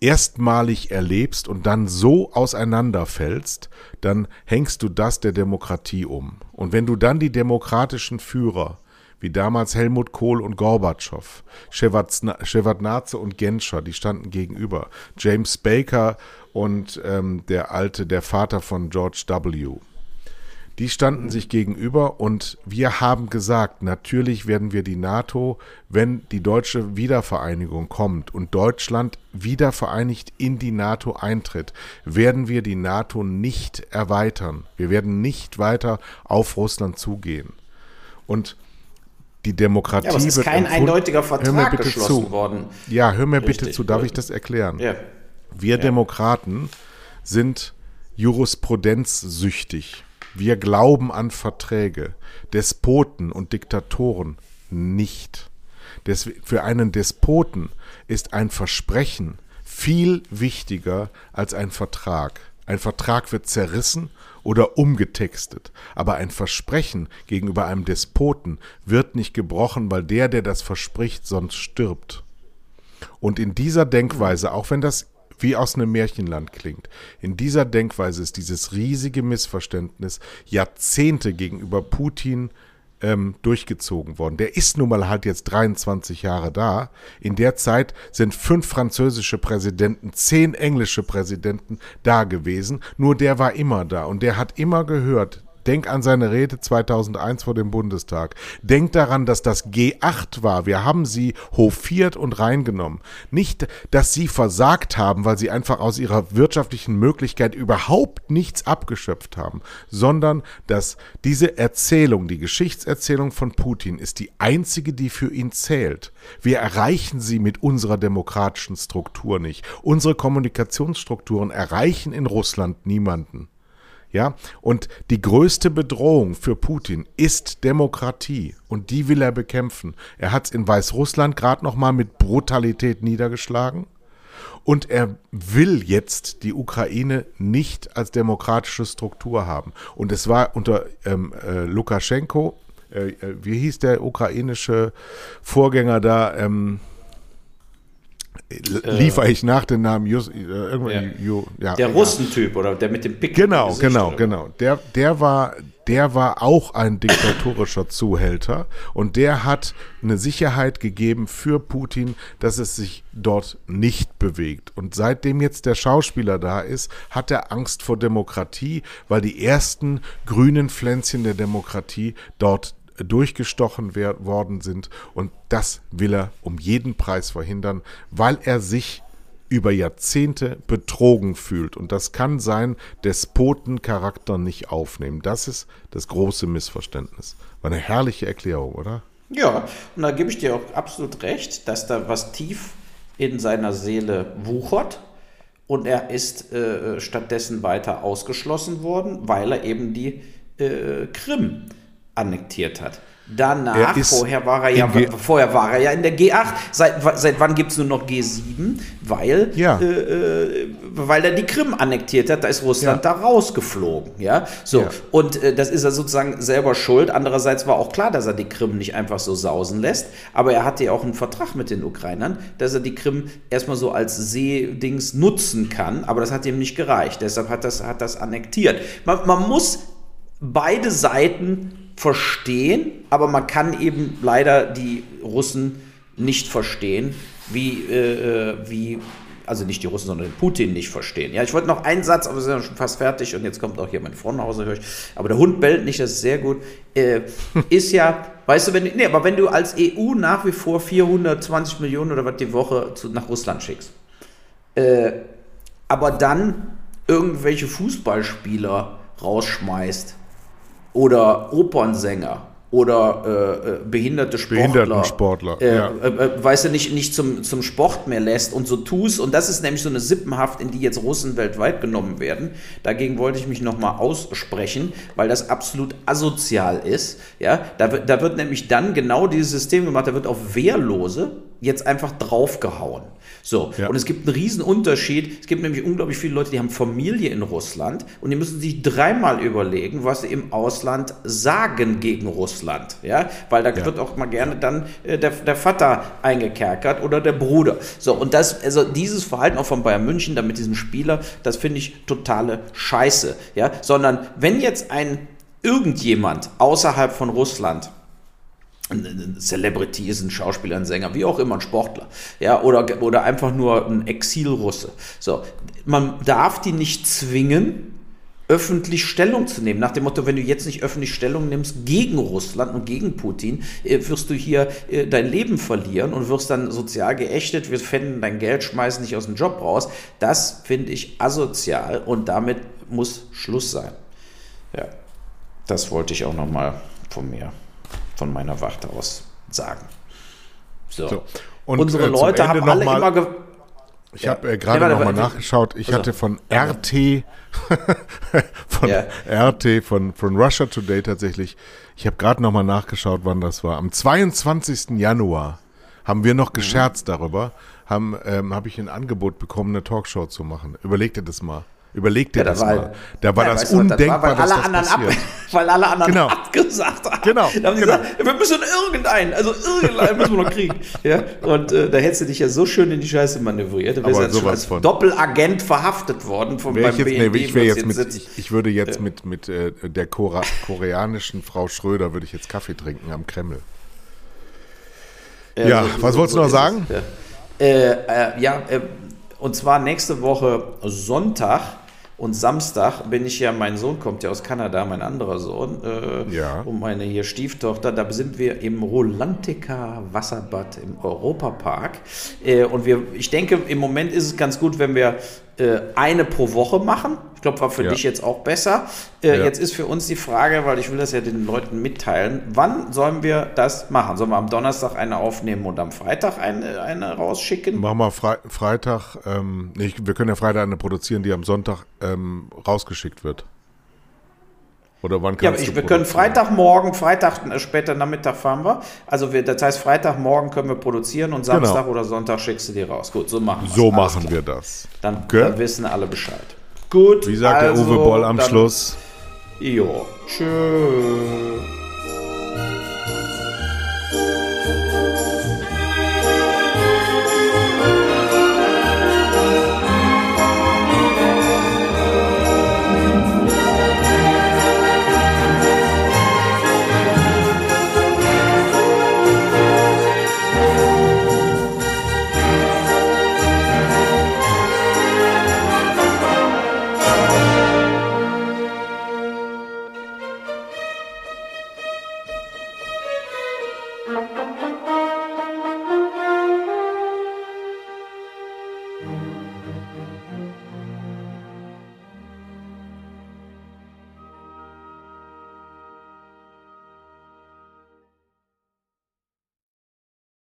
erstmalig erlebst und dann so auseinanderfällst, dann hängst du das der Demokratie um. Und wenn du dann die demokratischen Führer, wie damals Helmut Kohl und Gorbatschow, Shevardnadze und Genscher, die standen gegenüber, James Baker und ähm, der alte, der Vater von George W., die standen sich gegenüber und wir haben gesagt, natürlich werden wir die NATO, wenn die deutsche Wiedervereinigung kommt und Deutschland wiedervereinigt in die NATO eintritt, werden wir die NATO nicht erweitern. Wir werden nicht weiter auf Russland zugehen. Und die Demokratie ja, aber es ist kein eindeutiger Vertrag geschlossen zu. worden. Ja, hör mir Richtig. bitte zu. Darf ich das erklären? Ja. Wir ja. Demokraten sind jurisprudenzsüchtig. Wir glauben an Verträge. Despoten und Diktatoren nicht. Des, für einen Despoten ist ein Versprechen viel wichtiger als ein Vertrag. Ein Vertrag wird zerrissen oder umgetextet, aber ein Versprechen gegenüber einem Despoten wird nicht gebrochen, weil der, der das verspricht, sonst stirbt. Und in dieser Denkweise, auch wenn das wie aus einem Märchenland klingt. In dieser Denkweise ist dieses riesige Missverständnis Jahrzehnte gegenüber Putin ähm, durchgezogen worden. Der ist nun mal halt jetzt 23 Jahre da. In der Zeit sind fünf französische Präsidenten, zehn englische Präsidenten da gewesen. Nur der war immer da und der hat immer gehört, Denk an seine Rede 2001 vor dem Bundestag. Denk daran, dass das G8 war. Wir haben sie hofiert und reingenommen. Nicht, dass sie versagt haben, weil sie einfach aus ihrer wirtschaftlichen Möglichkeit überhaupt nichts abgeschöpft haben, sondern dass diese Erzählung, die Geschichtserzählung von Putin, ist die einzige, die für ihn zählt. Wir erreichen sie mit unserer demokratischen Struktur nicht. Unsere Kommunikationsstrukturen erreichen in Russland niemanden. Ja, und die größte Bedrohung für Putin ist Demokratie und die will er bekämpfen. Er hat es in Weißrussland gerade noch mal mit Brutalität niedergeschlagen und er will jetzt die Ukraine nicht als demokratische Struktur haben. Und es war unter ähm, äh, Lukaschenko, äh, äh wie hieß der ukrainische Vorgänger da? Ähm, äh, liefere ich nach den Namen Just, äh, ja. Ju, ja, der Russentyp oder der mit dem Pick. Genau, genau, oder? genau. Der, der war, der war auch ein diktatorischer Zuhälter und der hat eine Sicherheit gegeben für Putin, dass es sich dort nicht bewegt. Und seitdem jetzt der Schauspieler da ist, hat er Angst vor Demokratie, weil die ersten grünen Pflänzchen der Demokratie dort durchgestochen worden sind. Und das will er um jeden Preis verhindern, weil er sich über Jahrzehnte betrogen fühlt. Und das kann sein Despotencharakter nicht aufnehmen. Das ist das große Missverständnis. War eine herrliche Erklärung, oder? Ja, und da gebe ich dir auch absolut recht, dass da was tief in seiner Seele wuchert. Und er ist äh, stattdessen weiter ausgeschlossen worden, weil er eben die äh, Krim annektiert hat. Danach, vorher war er ja, vorher war er ja in der G8. Seit, seit wann gibt es nur noch G7? Weil, ja. äh, äh, weil er die Krim annektiert hat, da ist Russland ja. da rausgeflogen. Ja, so. Ja. Und äh, das ist er sozusagen selber schuld. Andererseits war auch klar, dass er die Krim nicht einfach so sausen lässt. Aber er hatte ja auch einen Vertrag mit den Ukrainern, dass er die Krim erstmal so als Seedings nutzen kann. Aber das hat ihm nicht gereicht. Deshalb hat das, hat das annektiert. Man, man muss beide Seiten verstehen, aber man kann eben leider die Russen nicht verstehen, wie, äh, äh, wie also nicht die Russen, sondern den Putin nicht verstehen. Ja, ich wollte noch einen Satz, aber wir sind ja schon fast fertig und jetzt kommt auch hier mein Frauenhause, höre ich. Aber der Hund bellt nicht, das ist sehr gut. Äh, ist ja, weißt du, wenn nee, aber wenn du als EU nach wie vor 420 Millionen oder was die Woche zu, nach Russland schickst, äh, aber dann irgendwelche Fußballspieler rausschmeißt oder Opernsänger oder äh, äh behinderte Sportler, Behindertensportler äh, ja. äh, äh, weißt du, nicht, nicht zum, zum Sport mehr lässt und so tust. Und das ist nämlich so eine Sippenhaft, in die jetzt Russen weltweit genommen werden. Dagegen wollte ich mich nochmal aussprechen, weil das absolut asozial ist. Ja, da, da wird nämlich dann genau dieses System gemacht, da wird auf Wehrlose jetzt einfach draufgehauen. So, ja. und es gibt einen riesen Unterschied. Es gibt nämlich unglaublich viele Leute, die haben Familie in Russland und die müssen sich dreimal überlegen, was sie im Ausland sagen gegen Russland. Ja, weil da ja. wird auch mal gerne dann äh, der, der Vater eingekerkert oder der Bruder. So, und das, also dieses Verhalten auch von Bayern München, da mit diesem Spieler, das finde ich totale Scheiße. Ja, sondern wenn jetzt ein irgendjemand außerhalb von Russland ein Celebrity ist, ein Schauspieler, ein Sänger, wie auch immer, ein Sportler, ja, oder, oder einfach nur ein Exilrusse. So, man darf die nicht zwingen, öffentlich Stellung zu nehmen. Nach dem Motto, wenn du jetzt nicht öffentlich Stellung nimmst gegen Russland und gegen Putin, äh, wirst du hier äh, dein Leben verlieren und wirst dann sozial geächtet, wir fänden dein Geld, schmeißen dich aus dem Job raus. Das finde ich asozial und damit muss Schluss sein. Ja, das wollte ich auch nochmal von mir von meiner Warte aus sagen. So. so. Und, Unsere äh, Leute haben alle mal, immer. Ich ja. habe äh, gerade ja, nochmal nachgeschaut. Ich also. hatte von RT, von ja. RT, von, von Russia Today tatsächlich, ich habe gerade nochmal nachgeschaut, wann das war. Am 22. Januar haben wir noch mhm. gescherzt mhm. darüber, haben ähm, habe ich ein Angebot bekommen, eine Talkshow zu machen. Überleg dir das mal. Überleg dir ja, das war, mal. Da war ja, das undenkbar, war, weil alle das anderen passiert. Ab, weil alle anderen genau. abgesagt haben. Genau. Da haben genau. gesagt, wir müssen irgendeinen, also irgendeinen müssen wir noch kriegen. Ja? Und äh, da hättest du dich ja so schön in die Scheiße manövriert. Da wärst du schon als von. Doppelagent verhaftet worden vom beim jetzt, BND, nee, ich, jetzt mit, ich, ich, würde jetzt ja. mit, mit äh, der Kora koreanischen Frau Schröder würde ich jetzt Kaffee trinken am Kreml. Ja, so, was so, wolltest so du noch sagen? Es, äh, äh, ja, äh, und zwar nächste Woche Sonntag und Samstag bin ich ja, mein Sohn kommt ja aus Kanada, mein anderer Sohn, äh, ja. und meine hier Stieftochter, da sind wir im Rolantica Wasserbad im Europapark. Äh, und wir, ich denke, im Moment ist es ganz gut, wenn wir eine pro Woche machen. Ich glaube, war für ja. dich jetzt auch besser. Äh, ja. Jetzt ist für uns die Frage, weil ich will das ja den Leuten mitteilen, wann sollen wir das machen? Sollen wir am Donnerstag eine aufnehmen und am Freitag eine, eine rausschicken? Machen wir Fre Freitag, ähm, nee, wir können ja Freitag eine produzieren, die am Sonntag ähm, rausgeschickt wird. Oder wann kannst ja, ich, wir können Freitagmorgen, Freitag, äh, später Nachmittag fahren wir. Also wir, das heißt, Freitagmorgen können wir produzieren und genau. Samstag genau. oder Sonntag schickst du die raus. Gut, so machen wir So machen wir das. Dann, okay. dann, wissen alle Bescheid. Gut. Wie sagt also, der Uwe Boll am dann, Schluss? Jo. Tschüss.